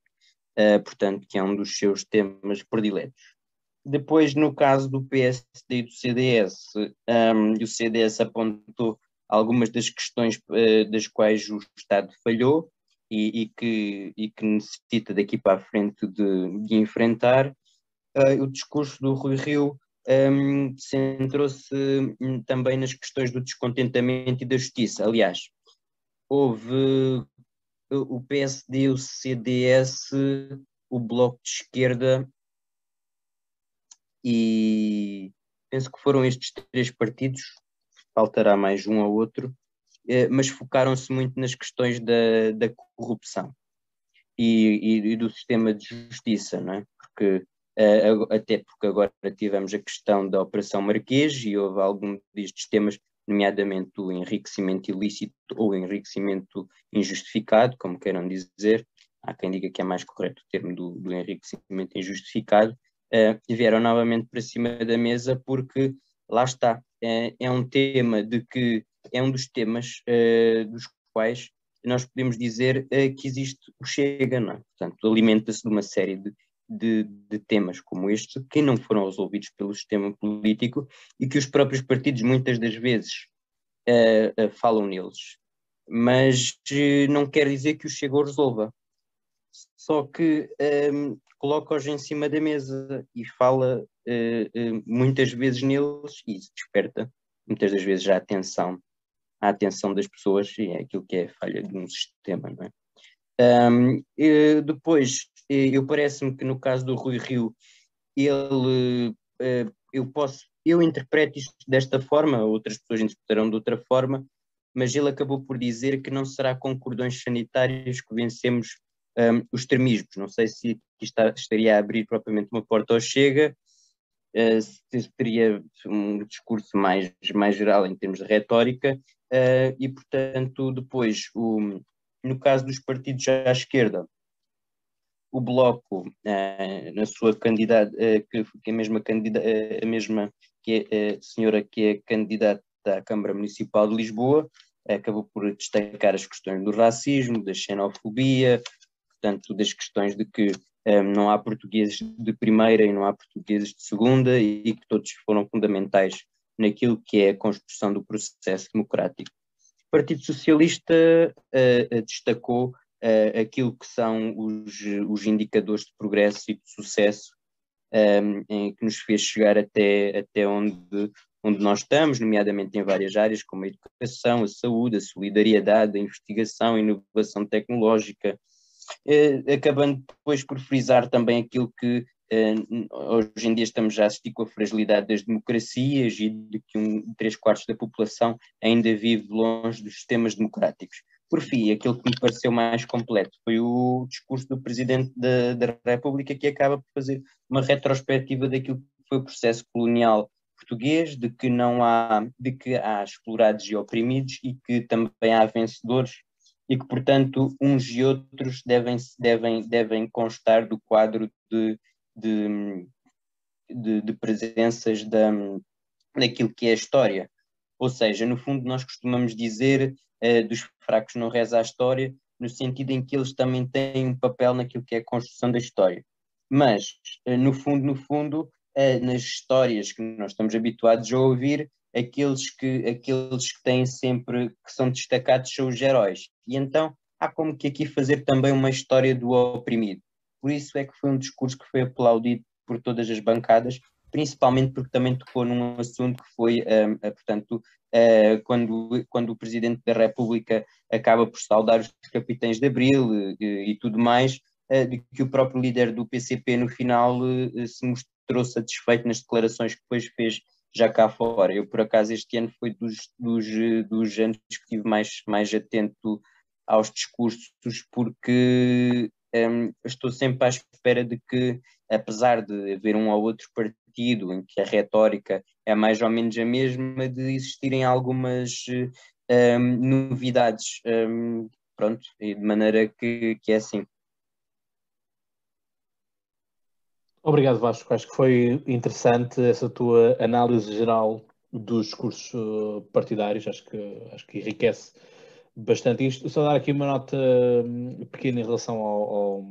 uh, portanto, que é um dos seus temas prediletos. Depois, no caso do PSD e do CDS, um, o CDS apontou algumas das questões uh, das quais o Estado falhou e, e, que, e que, necessita daqui para a frente de, de enfrentar. Uh, o discurso do Rui Rio um, centrou-se também nas questões do descontentamento e da justiça. Aliás, houve o PSD, o CDS, o Bloco de Esquerda e penso que foram estes três partidos, faltará mais um ou outro, eh, mas focaram-se muito nas questões da, da corrupção e, e, do sistema de justiça, não é? Porque eh, até porque agora tivemos a questão da Operação Marquês e houve algum destes temas nomeadamente o enriquecimento ilícito ou enriquecimento injustificado, como queiram dizer, há quem diga que é mais correto o termo do, do enriquecimento injustificado, uh, vieram novamente para cima da mesa porque lá está, é, é um tema de que é um dos temas uh, dos quais nós podemos dizer uh, que existe o Chega, não é? Portanto, alimenta-se de uma série de de, de, temas como este que não foram resolvidos pelo sistema político e que os próprios partidos muitas das vezes uh, falam neles. Mas não quer dizer que o Chega resolva. Só que ehm, coloca-os em cima da mesa e fala muitas vezes neles e desperta muitas das vezes a atenção, a atenção das pessoas e é aquilo que é a falha de um sistema, não é? Um, depois, eu parece-me que no caso do Rui Rio, ele, eu posso, eu interpreto isto desta forma, outras pessoas interpretarão de outra forma, mas ele acabou por dizer que não será com cordões sanitários que vencemos um, os extremismos. Não sei se está, estaria a abrir propriamente uma porta ao Chega, uh, se teria um discurso mais, mais geral em termos de retórica, uh, e portanto depois o no caso dos partidos à esquerda, o Bloco, eh, na sua candidata, eh, que, que a mesma, candidata, eh, a mesma que é a senhora que é candidata à Câmara Municipal de Lisboa, acabou por destacar as questões do racismo, da xenofobia, portanto, das questões de que um, não há portugueses de primeira e não há portugueses de segunda e que todos foram fundamentais naquilo que é a construção do processo democrático. Partido Socialista uh, destacou uh, aquilo que são os, os indicadores de progresso e de sucesso um, em que nos fez chegar até, até onde onde nós estamos, nomeadamente em várias áreas como a educação, a saúde, a solidariedade, a investigação, a inovação tecnológica, acabando depois por frisar também aquilo que eh, hoje em dia estamos a assistir com a fragilidade das democracias e de que um, três quartos da população ainda vive longe dos sistemas democráticos. Por fim, aquilo que me pareceu mais completo foi o discurso do Presidente da, da República, que acaba por fazer uma retrospectiva daquilo que foi o processo colonial português, de que não há, de que há explorados e oprimidos e que também há vencedores e que, portanto, uns e outros devem, devem, devem constar do quadro de, de, de, de presenças da, daquilo que é a história. Ou seja, no fundo, nós costumamos dizer uh, dos fracos não reza a história, no sentido em que eles também têm um papel naquilo que é a construção da história. Mas, uh, no fundo, no fundo, uh, nas histórias que nós estamos habituados a ouvir, aqueles que, aqueles que têm sempre, que são destacados são os heróis. E então há como que aqui fazer também uma história do oprimido. Por isso é que foi um discurso que foi aplaudido por todas as bancadas, principalmente porque também tocou num assunto que foi, uh, portanto, uh, quando, quando o Presidente da República acaba por saudar os capitães de Abril e tudo mais, de que o próprio líder do PCP no final se mostrou satisfeito nas declarações que depois fez já cá fora. Eu, por acaso, este ano foi dos, dos, dos anos que estive mais, mais atento aos discursos, porque um, estou sempre à espera de que, apesar de haver um ou outro partido em que a retórica é mais ou menos a mesma, de existirem algumas um, novidades. Um, pronto, de maneira que, que é assim. Obrigado, Vasco. Acho que foi interessante essa tua análise geral dos discursos uh, partidários. Acho que, acho que enriquece bastante isto. Só dar aqui uma nota hum, pequena em relação ao, ao,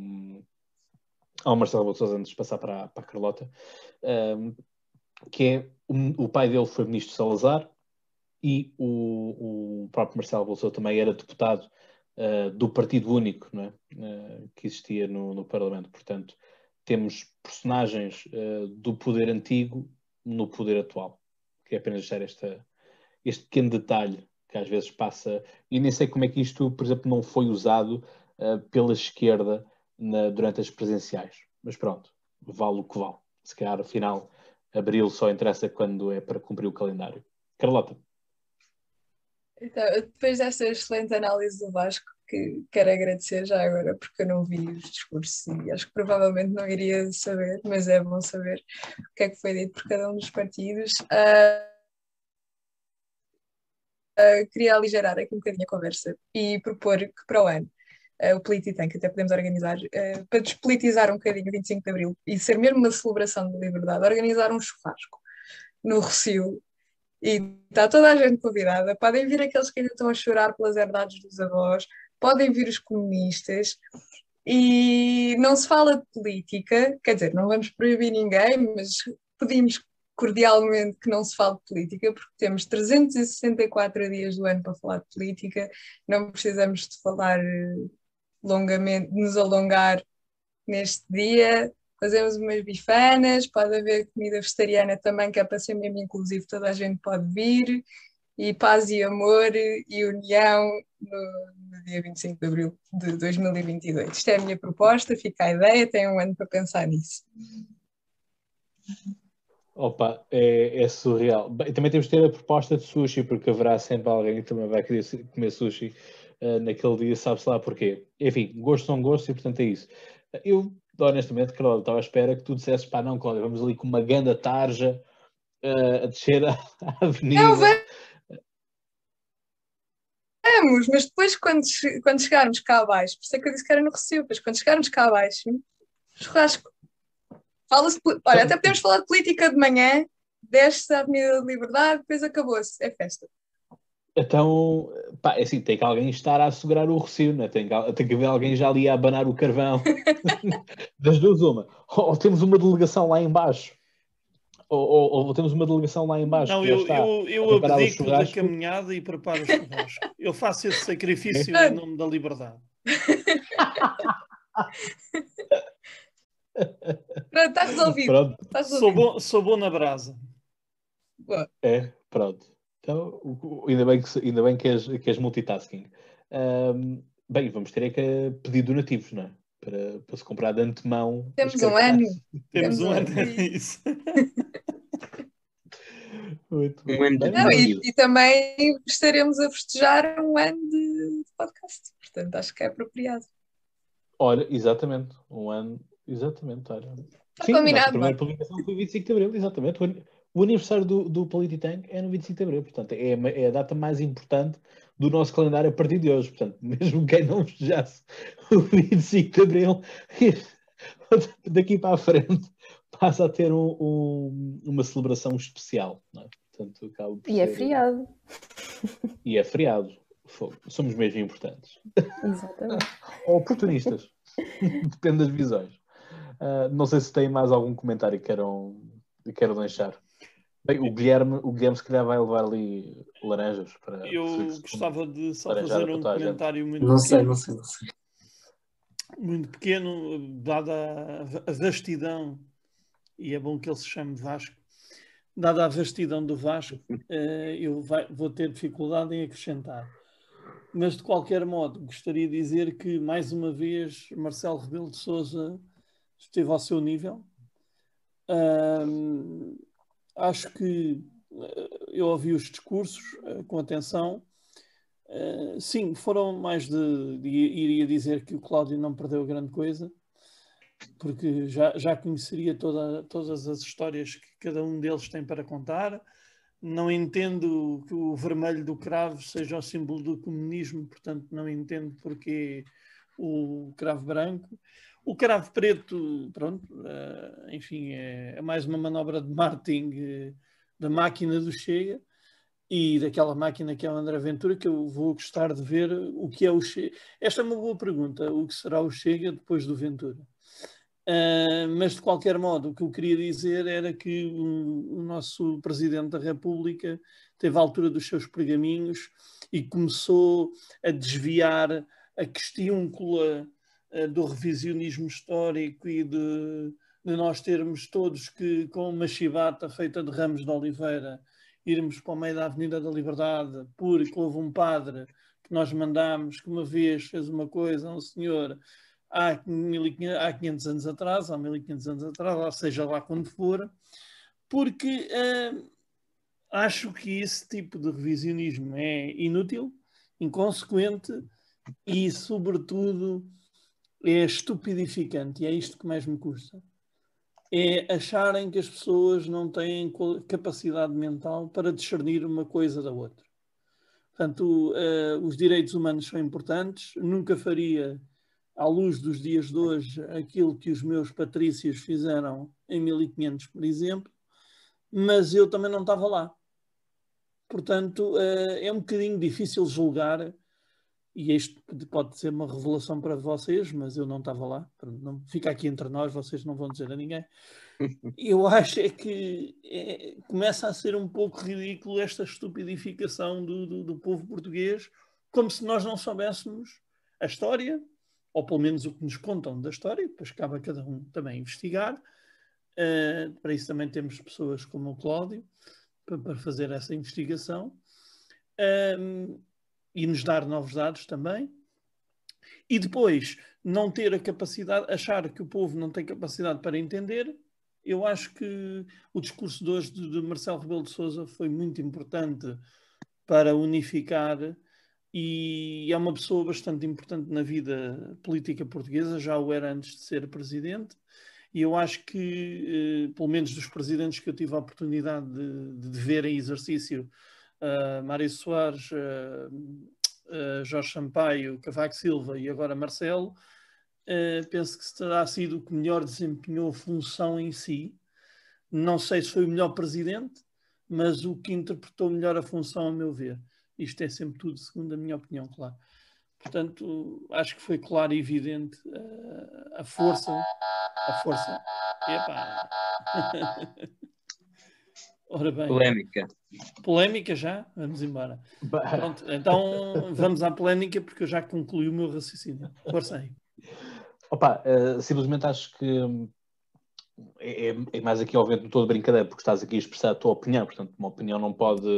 ao Marcelo Bolsonaro antes de passar para, para a Carlota, um, que é o, o, pai dele foi ministro Salazar e o, o próprio Marcelo Bolsonaro também era deputado uh, do Partido Único não é? Uh, que existia no, no Parlamento. Portanto, temos personagens uh, do poder antigo no poder atual. Que é apenas deixar esta, este pequeno detalhe que às vezes passa. E nem sei como é que isto, por exemplo, não foi usado uh, pela esquerda na, durante as presenciais. Mas pronto, vale o que vale. Se calhar, afinal, abril só interessa quando é para cumprir o calendário. Carlota. Então, depois dessa excelente análise do Vasco, que quero agradecer já agora, porque eu não vi os discursos e acho que provavelmente não iria saber, mas é bom saber o que é que foi dito por cada um dos partidos. Uh, uh, queria aligerar aqui um bocadinho a conversa e propor que para o ano uh, o Polititank, até podemos organizar, para despolitizar um bocadinho o 25 de Abril e ser mesmo uma celebração de liberdade, organizar um churrasco no Rocio e está toda a gente convidada. Podem vir aqueles que ainda estão a chorar pelas herdades dos avós, podem vir os comunistas e não se fala de política, quer dizer, não vamos proibir ninguém, mas pedimos cordialmente que não se fale de política, porque temos 364 dias do ano para falar de política, não precisamos de falar eh, longamente, de nos alongar neste dia. Fazemos umas bifanas, pode haver comida vegetariana também, que é para ser mesmo inclusivo, toda a gente pode vir e paz e amor e união no, no, dia 25 de abril de 2022. Isto é a minha proposta, fica a ideia, tem um ano para pensar nisso. Opa, é, é surreal. Bem, também temos de ter a proposta de sushi, porque haverá sempre alguém que também vai querer comer sushi uh, naquele dia, sabe-se lá porquê. Enfim, gosto são gostos e portanto é isso. Eu, honestamente, Cláudio, estava à espera que tu dissesses, pá, não, Cláudio, vamos ali com uma ganda tarja uh, a descer a, [laughs] a avenida. Não, vamos, mas depois quando, quando chegarmos cá abaixo, por isso é que eu disse que era no Recife, mas quando chegarmos cá abaixo, churrasco. Fala-se, olha, até podemos falar de política de manhã, desce a Avenida de Liberdade, depois acabou-se, é festa. Então, pá, é assim, tem que alguém estar a assegurar o recio, né? tem, que, tem que haver alguém já ali a abanar o carvão. [laughs] das duas, uma. Ou temos uma delegação lá embaixo ou, ou, ou, temos uma delegação lá embaixo. Não, eu, eu, eu abdico da caminhada e preparo o churrasco. eu faço esse sacrifício em nome da liberdade. [laughs] Pronto, está resolvido. Pronto. Está resolvido. Sou, bom, sou bom na brasa. Boa. É, pronto. Então, ainda bem que, ainda bem que, és, que és multitasking. Ahm, bem, vamos ter é que pedir donativos, não é? Para, para se comprar de antemão. Temos um ano. Temos Temos um um- ano [laughs] isso. Muito Um bem. ano de Bem, Não, e, e também estaremos a festejar um ano de, de podcast. Portanto, acho que é apropriado. Olha, exatamente. Um ano. Exatamente, olha. Está Sim, a combinado, nossa primeira publicação foi 25 de Abril, exatamente. O an- O aniversário do, do Polititank é no 25 de Abril, portanto, é, é a data mais importante do nosso calendário a partir de hoje. Portanto, [laughs] mesmo quem não festejasse o 25 de Abril, [laughs] daqui para a frente passa a ter um- um- uma celebração especial. É? Portanto, acaba por E é feriado. E é feriado. Somos mesmo importantes. Exatamente. [laughs] Ou oportunistas. Depende das visões. Ah, não sei se têm mais algum comentário que queiram, que queiram deixar. Bem, o Guilherme, o Guilherme se calhar vai levar ali laranjas para. Eu gostava de só fazer um comentário muito Não sei, pequeno, não sei, não sei. muito pequeno, dada a- vastidão, e é bom que ele se chame Vasco, dada a vastidão do Vasco, eh, eu vai- vou ter dificuldade em acrescentar. Mas, de qualquer modo, gostaria de dizer que, mais uma vez, Marcelo Rebelo de Sousa esteve ao seu nível. Ahm, acho que eh, eu ouvi os discursos eh, com atenção. Eh, sim, foram mais de, de- Iria dizer que o Cláudio não perdeu grande coisa, porque já, já conheceria toda, todas as histórias que cada um deles tem para contar. Não entendo que o vermelho do cravo seja o símbolo do comunismo, portanto, não entendo porque o cravo branco. O cravo preto, pronto, eh, enfim, é, é mais uma manobra de marketing eh, da máquina do Chega e daquela máquina que é o André Ventura, que eu vou gostar de ver o que é o Chega. Esta é uma boa pergunta, o que será o Chega depois do Ventura? Uh, mas de qualquer modo, o que eu queria dizer era que o, o nosso Presidente da República teve a altura dos seus pergaminhos e começou a desviar a uh, do revisionismo histórico e de, de nós termos todos que, com uma chibata feita de ramos de oliveira, irmos para o meio da Avenida da Liberdade, porque houve um padre que nós mandámos que uma vez fez uma coisa a um senhor há, 1500, há 500 anos atrás, há 1500 anos atrás, ou seja lá quando for, porque uh, acho que esse tipo de revisionismo é inútil, inconsequente e, sobretudo, é estupidificante, e é isto que mais me custa. É acharem que as pessoas não têm capacidade mental para discernir uma coisa da outra. Portanto, uh, os direitos humanos são importantes, nunca faria à luz dos dias de hoje, aquilo que os meus patrícios fizeram em 1500, por exemplo, mas eu também não estava lá. Portanto, é um bocadinho difícil julgar, e isto pode ser uma revelação para vocês, mas eu não estava lá. Não, fica aqui entre nós, vocês não vão dizer a ninguém. [laughs] Eu acho é que é, começa a ser um pouco ridículo esta estupidificação do, do, do povo português, como se nós não soubéssemos a história, ou pelo menos o que nos contam da história, depois cabe a cada um também investigar. Uh, para isso também temos pessoas como o Cláudio para, para fazer essa investigação um, e nos dar novos dados também. E depois não ter a capacidade, achar que o povo não tem capacidade para entender. Eu acho que o discurso de hoje de, de Marcelo Rebelo de Sousa foi muito importante para unificar e é uma pessoa bastante importante na vida política portuguesa, já o era antes de ser presidente, e eu acho que, eh, pelo menos dos presidentes que eu tive a oportunidade de, de ver em exercício, uh, Mário Soares, uh, Jorge Sampaio, Cavaco Silva e agora Marcelo, penso que terá sido o que melhor desempenhou a função em si. Não sei se foi o melhor presidente, mas o que interpretou melhor a função, a meu ver. Isto é sempre tudo segundo a minha opinião, claro. Portanto, acho que foi claro e evidente a força, a força. Epá. [laughs] Ora bem. Polémica. Polémica já? Vamos embora. Pronto, então vamos à polémica porque eu já concluí o meu raciocínio. Força aí. Opa, uh, simplesmente acho que é, é, é mais aqui, obviamente, toda brincadeira, porque estás aqui a expressar a tua opinião, portanto, uma opinião não pode.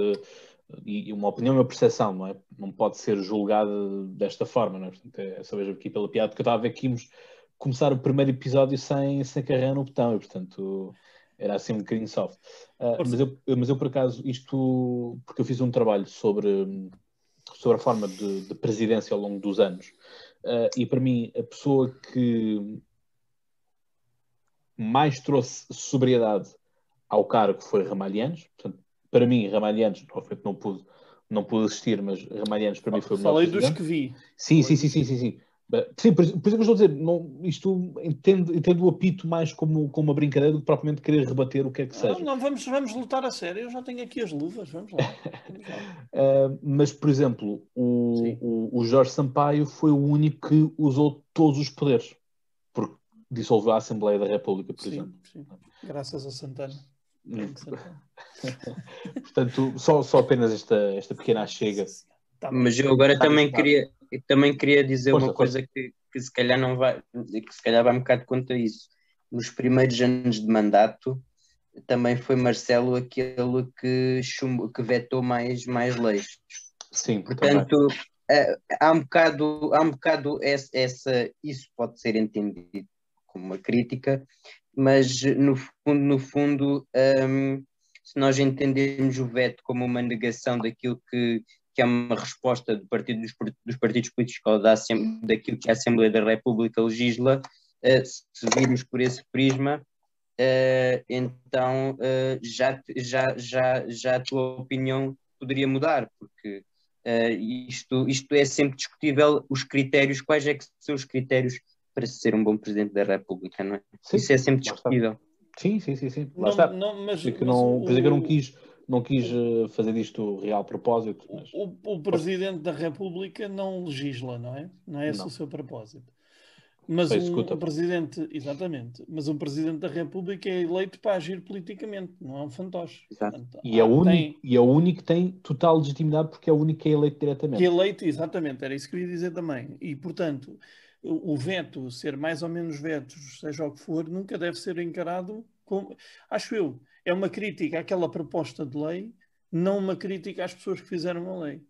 E uma opinião é uma percepção, não é? Não pode ser julgada desta forma, não é? Portanto, é só vejo aqui pela piada, porque eu estava a ver que íamos começar o primeiro episódio sem, sem carregar no botão, e portanto era assim um bocadinho soft. Uh, mas, eu, mas eu, por acaso, isto, porque eu fiz um trabalho sobre, sobre a forma de, de presidência ao longo dos anos, uh, e para mim, a pessoa que mais trouxe sobriedade ao cargo foi Ramalhianos. Portanto, para mim, Ramalhianos, não pude, não pude assistir, mas Ramalhianos para mim foi o melhor. Falei dos que vi. Sim, sim, sim, sim, sim, sim. Por, por isso que eu estou a dizer, não, isto entendo, entendo o apito mais como, como uma brincadeira do que propriamente querer rebater o que é que seja. Não, não vamos, vamos lutar a sério, eu já tenho aqui as luvas, vamos lá. Vamos lá. uh, [laughs] mas, por exemplo, o, o, o, Jorge Sampaio foi o único que usou todos os poderes, porque dissolveu a Assembleia da República, por sim, exemplo. Sim. Graças a Santana. [laughs] Portanto, só, só apenas esta, esta pequena chega. Tá mas eu agora tá também queria, também queria dizer Poxa, uma coisa que, que se calhar não vai, que se calhar vai um bocado contra isso. Nos primeiros anos de mandato, também foi Marcelo aquele que, chumbo, que vetou mais, mais leis. Sim, portanto, uh, há um bocado, há um bocado essa, isso pode ser entendido como uma crítica, mas no fundo, no fundo um, se nós entendermos o veto como uma negação daquilo que, que é uma resposta do partido, dos, dos partidos políticos ou da, daquilo que a Assembleia da República legisla, uh, se virmos por esse prisma, uh, então uh, já, já, já, já a tua opinião poderia mudar, porque isto, isto é sempre discutível, os critérios, quais é que são os critérios para ser um bom Presidente da República, não é? Sim, Isso é sempre discutível. Sim, sim, sim, sim. Lá não, está. Não, mas, porque não, mas o... que eu não quis não quis eh, fazer disto real propósito. Mas... O, o, Presidente da República não legisla, não é? Não é esse não. o seu propósito. Mas um, um, Presidente, exatamente, mas um Presidente da República é eleito para agir politicamente, não é um fantoche. Portanto, e, é o único, tem... e é o único que tem total legitimidade porque é o único que é eleito diretamente. Que é eleito, exatamente, era isso que eu ia dizer também. E, portanto, o veto, ser mais ou menos vetos, seja o que for, nunca deve ser encarado como. Acho eu, é uma crítica àquela proposta de lei, não uma crítica às pessoas que fizeram a lei.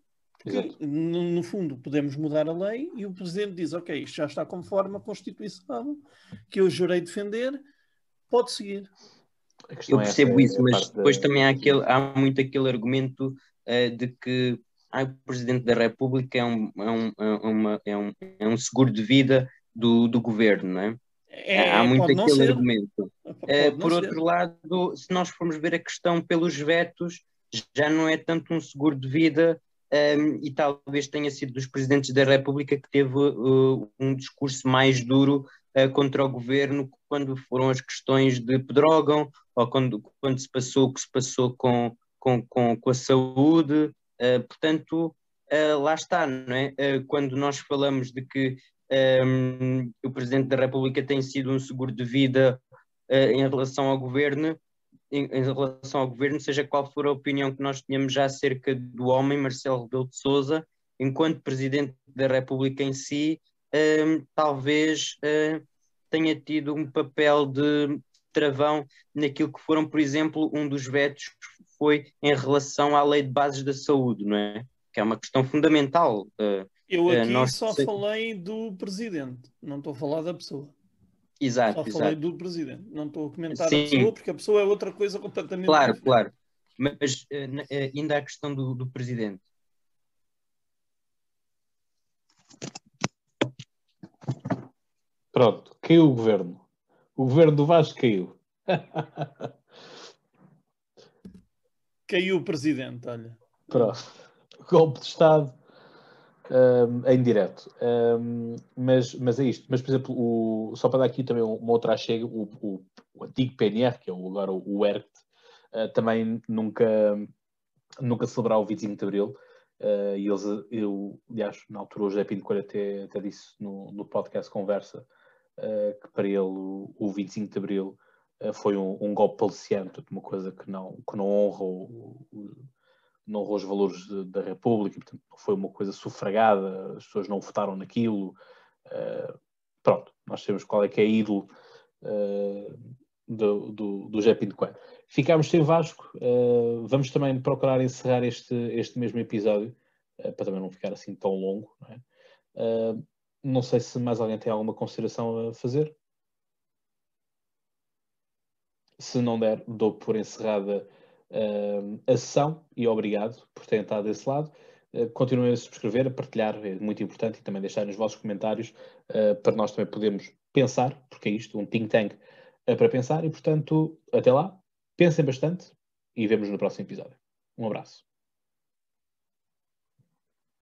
Porque, no, no, fundo, podemos mudar a lei e o Presidente diz: Ok, isto já está conforme a Constituição que eu jurei defender, pode seguir. Eu é percebo é isso, mas depois da... também há, aquele, há muito aquele argumento uh, de que ah, o Presidente da República é um, é um, é, uma, é um, é um seguro de vida do, do governo, não é? É, Há muito aquele ser. argumento. Uh, por outro ser. lado, se nós formos ver a questão pelos vetos, já não é tanto um seguro de vida um, e talvez tenha sido dos presidentes da República que teve uh, um discurso mais duro uh, contra o governo quando foram as questões de Pedrógão ou quando, quando se passou o que se passou com, com, com, com a saúde. portanto, lá está, não é? quando nós falamos de que um, o Presidente da República tem sido um seguro de vida uh, em relação ao governo, em, em, relação ao governo, seja qual for a opinião que nós tenhamos já acerca do homem, Marcelo Rebelo de Sousa, enquanto Presidente da República em si, um, talvez uh, tenha tido um papel de travão naquilo que foram, por exemplo, um dos vetos foi em relação à lei de bases da saúde, não é? Que é uma questão fundamental. Uh, eu é, aqui nós... só falei do presidente, não estou a falar da pessoa. Exato, só falei exato. do presidente, não estou a comentar Sim. a pessoa, porque a pessoa é outra coisa completamente Claro, diferente. claro. Mas uh, ainda a questão do, do presidente. Pronto, caiu o governo. O governo do Vasco caiu. caiu o presidente, olha. Pronto. Golpe de Estado um, em direto. Um, mas, mas é isto. Mas, por exemplo, o, só para dar aqui também uma outra chega, o, o, o, antigo PNR, que é o, agora o ERCT, uh, também nunca, nunca celebrou o 25 de Abril. Uh, e eles, eu, aliás, na altura o José Pinto Coelho até, até disse no, no podcast Conversa uh, que para ele o, o 25 de Abril foi um, um golpe paliciante, uma coisa que não, que não honra o, honrou os valores de, da República, portanto, foi uma coisa sufragada, as pessoas não votaram naquilo. Uh, pronto, nós sabemos qual é que é ídolo uh, do, do, do Jé Pinto Coelho. Ficámos sem Vasco, uh, vamos também procurar encerrar este, este mesmo episódio, para também não ficar assim tão longo. Não, é? não sei se mais alguém tem alguma consideração a fazer. Se não der, dou por encerrada a sessão e obrigado por terem estado desse lado. continuem a subscrever, a partilhar, é muito importante, e também deixarem os vossos comentários para nós também podermos pensar, porque é isto, um think tank para pensar, e portanto, até lá, pensem bastante e vemos no próximo episódio. Um abraço.